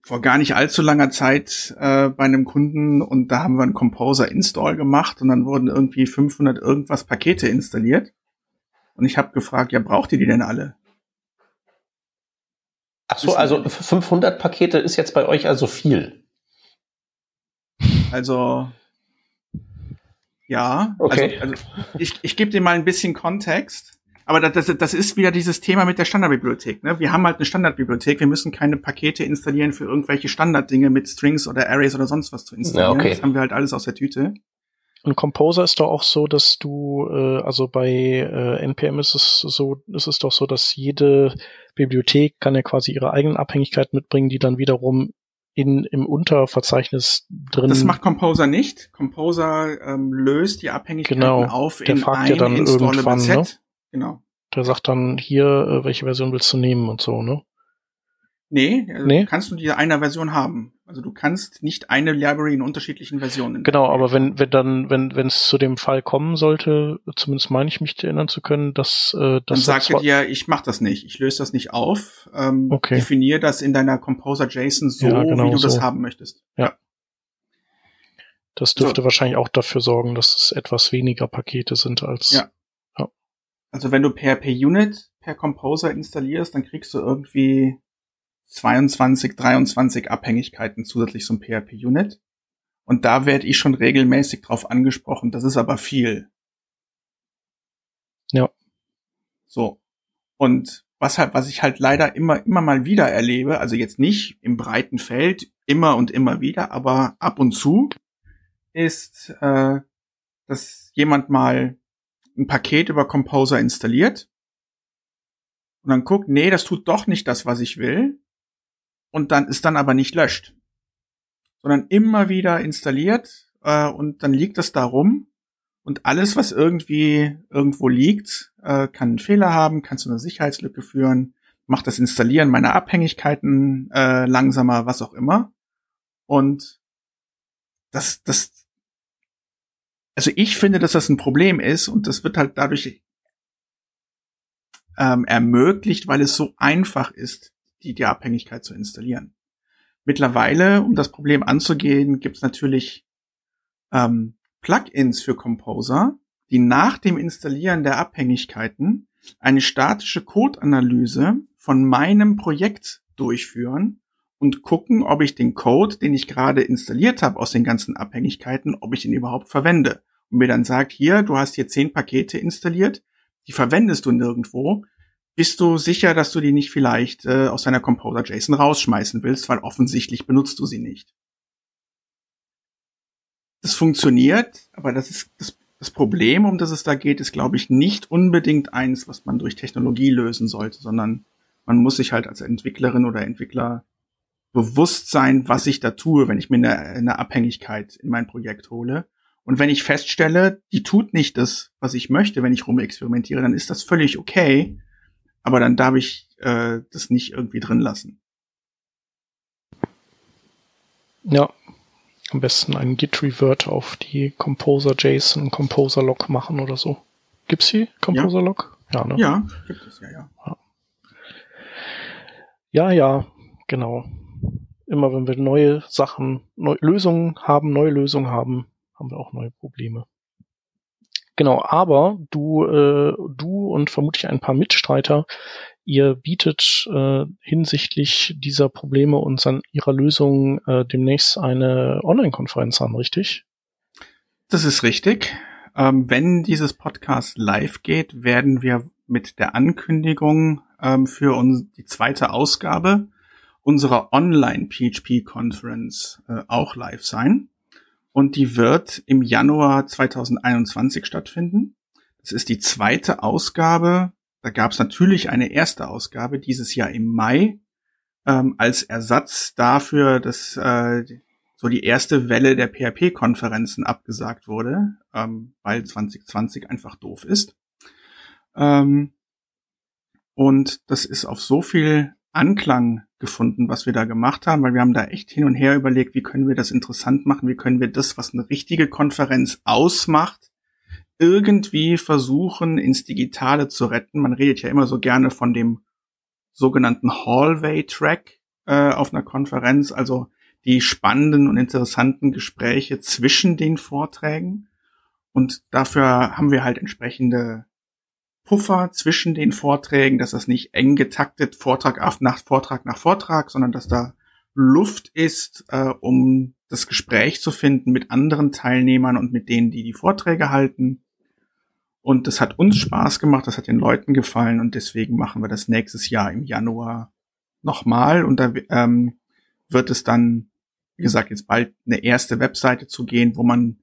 [SPEAKER 4] vor gar nicht allzu langer Zeit äh, bei einem Kunden und da haben wir einen Composer Install gemacht und dann wurden irgendwie 500 irgendwas Pakete installiert. Und ich habe gefragt, ja, braucht ihr die denn alle?
[SPEAKER 2] Ach so, also 500 Pakete ist jetzt bei euch also viel.
[SPEAKER 4] Also ja,
[SPEAKER 2] okay.
[SPEAKER 4] also, also ich, ich gebe dir mal ein bisschen Kontext. Aber das, das ist wieder dieses Thema mit der Standardbibliothek. Ne? Wir haben halt eine Standardbibliothek. Wir müssen keine Pakete installieren für irgendwelche Standarddinge mit Strings oder Arrays oder sonst was zu installieren. Ja, okay. Das haben wir halt alles aus der Tüte.
[SPEAKER 1] Und Composer ist doch auch so, dass du, äh, also bei äh, NPM ist es so, ist es doch so, dass jede Bibliothek kann ja quasi ihre eigenen Abhängigkeiten mitbringen, die dann wiederum in, im Unterverzeichnis drin.
[SPEAKER 4] Das macht Composer nicht. Composer ähm, löst die Abhängigkeiten
[SPEAKER 1] genau.
[SPEAKER 4] auf
[SPEAKER 1] Der in ein ja dann irgendwann, Set. Ne?
[SPEAKER 4] Genau.
[SPEAKER 1] Der sagt dann hier, äh, welche Version willst du nehmen und so, ne?
[SPEAKER 4] Nee, also nee? kannst du diese einer Version haben. Also du kannst nicht eine Library in unterschiedlichen Versionen.
[SPEAKER 1] Genau, aber wenn, wenn dann, wenn, wenn es zu dem Fall kommen sollte, zumindest meine ich mich erinnern zu können, dass, äh, das.
[SPEAKER 4] Dann sagt er dir, ich mach das nicht, ich löse das nicht auf, ähm, okay. definier das in deiner Composer JSON so, ja, genau wie du so. das haben möchtest.
[SPEAKER 1] Ja. Das dürfte so. wahrscheinlich auch dafür sorgen, dass es etwas weniger Pakete sind als.
[SPEAKER 4] Ja. ja. Also wenn du PHP Unit per Composer installierst, dann kriegst du irgendwie 22, 23 Abhängigkeiten zusätzlich zum PHP-Unit. Und da werde ich schon regelmäßig drauf angesprochen. Das ist aber viel.
[SPEAKER 1] Ja.
[SPEAKER 4] So. Und was halt, was ich halt leider immer, immer mal wieder erlebe, also jetzt nicht im breiten Feld, immer und immer wieder, aber ab und zu, ist, äh, dass jemand mal ein Paket über Composer installiert und dann guckt, nee, das tut doch nicht das, was ich will und dann ist dann aber nicht löscht, sondern immer wieder installiert äh, und dann liegt es da rum und alles, was irgendwie irgendwo liegt, äh, kann einen Fehler haben, kann zu einer Sicherheitslücke führen, macht das Installieren meiner Abhängigkeiten äh, langsamer, was auch immer. Und das, das, also ich finde, dass das ein Problem ist und das wird halt dadurch ähm, ermöglicht, weil es so einfach ist, die, die Abhängigkeit zu installieren. Mittlerweile, um das Problem anzugehen, gibt es natürlich ähm, Plugins für Composer, die nach dem Installieren der Abhängigkeiten eine statische Codeanalyse von meinem Projekt durchführen und gucken, ob ich den Code, den ich gerade installiert habe aus den ganzen Abhängigkeiten, ob ich ihn überhaupt verwende. Und mir dann sagt, hier, du hast hier zehn Pakete installiert, die verwendest du nirgendwo bist du sicher, dass du die nicht vielleicht äh, aus deiner Composer JSON rausschmeißen willst, weil offensichtlich benutzt du sie nicht. Das funktioniert, aber das ist das, das Problem, um das es da geht, ist, glaube ich, nicht unbedingt eins, was man durch Technologie lösen sollte, sondern man muss sich halt als Entwicklerin oder Entwickler bewusst sein, was ich da tue, wenn ich mir eine, eine Abhängigkeit in mein Projekt hole. Und wenn ich feststelle, die tut nicht das, was ich möchte, wenn ich rumexperimentiere, dann ist das völlig okay aber dann darf ich äh, das nicht irgendwie drin lassen.
[SPEAKER 1] Ja, am besten einen Git-Revert auf die Composer-JSON, Composer-Log machen oder so. Gibt's die Composer-Log?
[SPEAKER 4] Ja. ja, ne? Ja, gibt es, ja, ja.
[SPEAKER 1] Ja, ja, ja genau. Immer wenn wir neue Sachen, neue Lösungen haben, neue Lösungen haben, haben wir auch neue Probleme. Genau, aber du, äh, du und vermutlich ein paar Mitstreiter, ihr bietet äh, hinsichtlich dieser Probleme und an ihrer Lösung äh, demnächst eine Online-Konferenz an, richtig?
[SPEAKER 4] Das ist richtig. Ähm, wenn dieses Podcast live geht, werden wir mit der Ankündigung ähm, für uns die zweite Ausgabe unserer Online-PHP-Conference äh, auch live sein und die wird im Januar 2021 stattfinden. Das ist die zweite Ausgabe. Da gab es natürlich eine erste Ausgabe dieses Jahr im Mai ähm, als Ersatz dafür, dass äh, so die erste Welle der PHP-Konferenzen abgesagt wurde, ähm, weil 2020 einfach doof ist. Ähm, und das ist auf so viel Anklang gefunden, was wir da gemacht haben, weil wir haben da echt hin und her überlegt, wie können wir das interessant machen, wie können wir das, was eine richtige Konferenz ausmacht, irgendwie versuchen, ins Digitale zu retten. Man redet ja immer so gerne von dem sogenannten Hallway-Track, äh, auf einer Konferenz, also die spannenden und interessanten Gespräche zwischen den Vorträgen. Und dafür haben wir halt entsprechende Puffer zwischen den Vorträgen, dass das nicht eng getaktet Vortrag nach Vortrag nach Vortrag, sondern dass da Luft ist, äh, um das Gespräch zu finden mit anderen Teilnehmern und mit denen, die die Vorträge halten. Und das hat uns Spaß gemacht, das hat den Leuten gefallen und deswegen machen wir das nächstes Jahr im Januar nochmal und da ähm, wird es dann, wie gesagt, jetzt bald eine erste Webseite zu gehen, wo man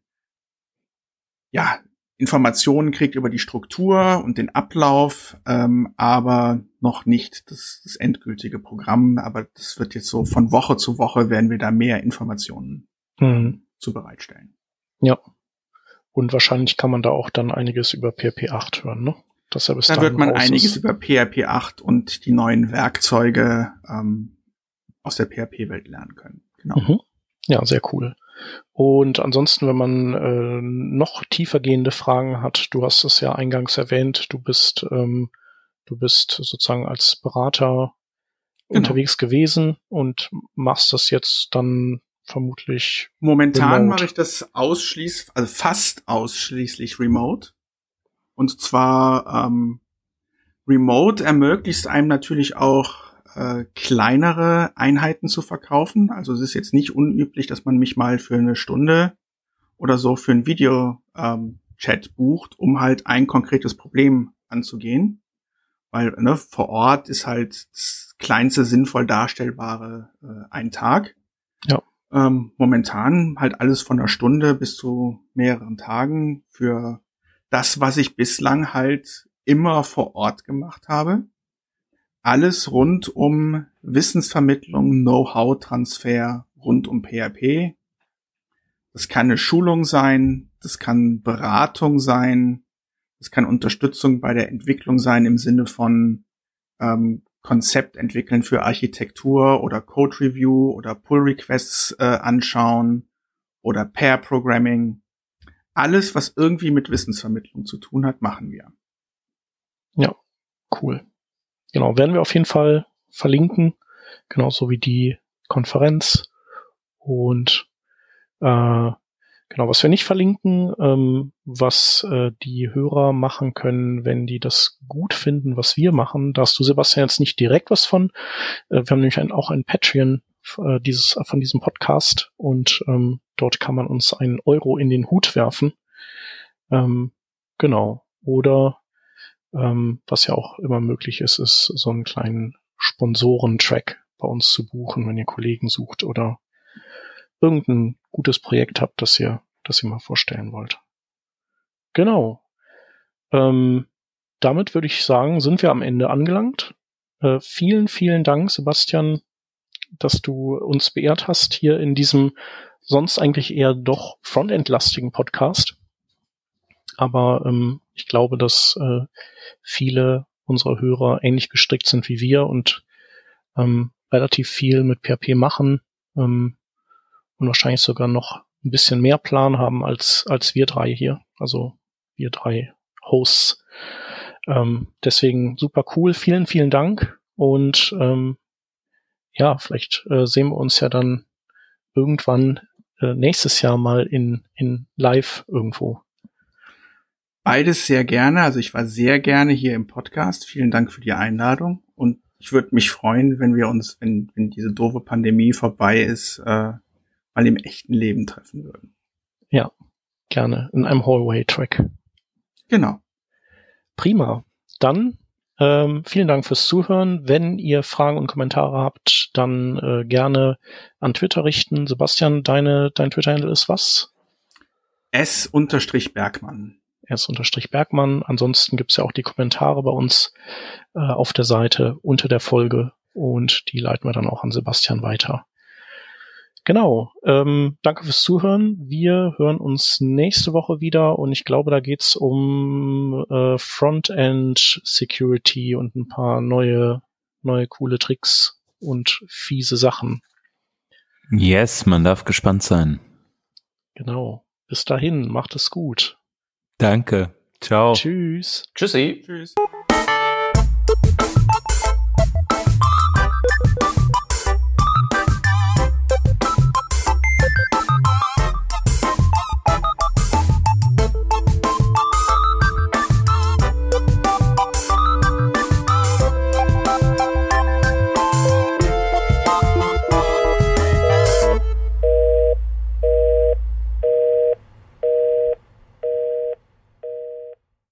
[SPEAKER 4] ja Informationen kriegt über die Struktur und den Ablauf, ähm, aber noch nicht das, das endgültige Programm. Aber das wird jetzt so von Woche zu Woche werden wir da mehr Informationen mhm. zu bereitstellen.
[SPEAKER 1] Ja. Und wahrscheinlich kann man da auch dann einiges über PHP 8 hören, ne?
[SPEAKER 4] Dass er bis da wird man einiges ist. über PHP 8 und die neuen Werkzeuge ähm, aus der PHP-Welt lernen können.
[SPEAKER 1] Genau. Mhm. Ja, sehr cool. Und ansonsten, wenn man äh, noch tiefergehende Fragen hat, du hast es ja eingangs erwähnt, du bist, ähm, du bist sozusagen als Berater genau. unterwegs gewesen und machst das jetzt dann vermutlich.
[SPEAKER 4] Momentan mache ich das ausschließlich, also fast ausschließlich remote. Und zwar ähm, remote ermöglicht einem natürlich auch äh, kleinere Einheiten zu verkaufen. Also es ist jetzt nicht unüblich, dass man mich mal für eine Stunde oder so für ein Video-Chat ähm, bucht, um halt ein konkretes Problem anzugehen. Weil ne, vor Ort ist halt das kleinste sinnvoll darstellbare äh, ein Tag. Ja. Ähm, momentan halt alles von einer Stunde bis zu mehreren Tagen für das, was ich bislang halt immer vor Ort gemacht habe alles rund um Wissensvermittlung, Know-how-Transfer rund um PHP. Das kann eine Schulung sein, das kann Beratung sein, das kann Unterstützung bei der Entwicklung sein im Sinne von ähm, Konzept entwickeln für Architektur oder Code Review oder Pull Requests äh, anschauen oder Pair Programming. Alles, was irgendwie mit Wissensvermittlung zu tun hat, machen wir.
[SPEAKER 1] Ja, cool. Genau, werden wir auf jeden Fall verlinken, genauso wie die Konferenz. Und äh, genau, was wir nicht verlinken, ähm, was äh, die Hörer machen können, wenn die das gut finden, was wir machen, da hast du, Sebastian, jetzt nicht direkt was von. Äh, wir haben nämlich ein, auch ein Patreon äh, dieses, von diesem Podcast und ähm, dort kann man uns einen Euro in den Hut werfen. Ähm, genau. Oder ähm, was ja auch immer möglich ist, ist so einen kleinen Sponsoren-Track bei uns zu buchen, wenn ihr Kollegen sucht oder irgendein gutes Projekt habt, das ihr, das ihr mal vorstellen wollt. Genau. Ähm, damit würde ich sagen, sind wir am Ende angelangt. Äh, vielen, vielen Dank, Sebastian, dass du uns beehrt hast hier in diesem sonst eigentlich eher doch frontendlastigen Podcast. Aber ähm, ich glaube, dass äh, viele unserer Hörer ähnlich gestrickt sind wie wir und ähm, relativ viel mit PHP machen ähm, und wahrscheinlich sogar noch ein bisschen mehr Plan haben als, als wir drei hier. Also wir drei Hosts. Ähm, deswegen super cool. Vielen, vielen Dank. Und ähm, ja, vielleicht äh, sehen wir uns ja dann irgendwann äh, nächstes Jahr mal in, in live irgendwo.
[SPEAKER 4] Beides sehr gerne. Also ich war sehr gerne hier im Podcast. Vielen Dank für die Einladung. Und ich würde mich freuen, wenn wir uns, wenn, wenn diese doofe Pandemie vorbei ist, äh, mal im echten Leben treffen würden.
[SPEAKER 1] Ja, gerne. In einem Hallway-Track.
[SPEAKER 4] Genau.
[SPEAKER 1] Prima. Dann ähm, vielen Dank fürs Zuhören. Wenn ihr Fragen und Kommentare habt, dann äh, gerne an Twitter richten. Sebastian, deine, dein Twitter-Handle ist was?
[SPEAKER 4] S-Bergmann.
[SPEAKER 1] S-Bergmann. Ansonsten gibt's ja auch die Kommentare bei uns äh, auf der Seite unter der Folge und die leiten wir dann auch an Sebastian weiter. Genau. Ähm, danke fürs Zuhören. Wir hören uns nächste Woche wieder und ich glaube, da geht's um äh, Frontend Security und ein paar neue, neue coole Tricks und fiese Sachen.
[SPEAKER 3] Yes, man darf gespannt sein.
[SPEAKER 1] Genau. Bis dahin, macht es gut.
[SPEAKER 3] Danke. Ciao.
[SPEAKER 1] Tschüss.
[SPEAKER 2] Tschüssi. Tschüss.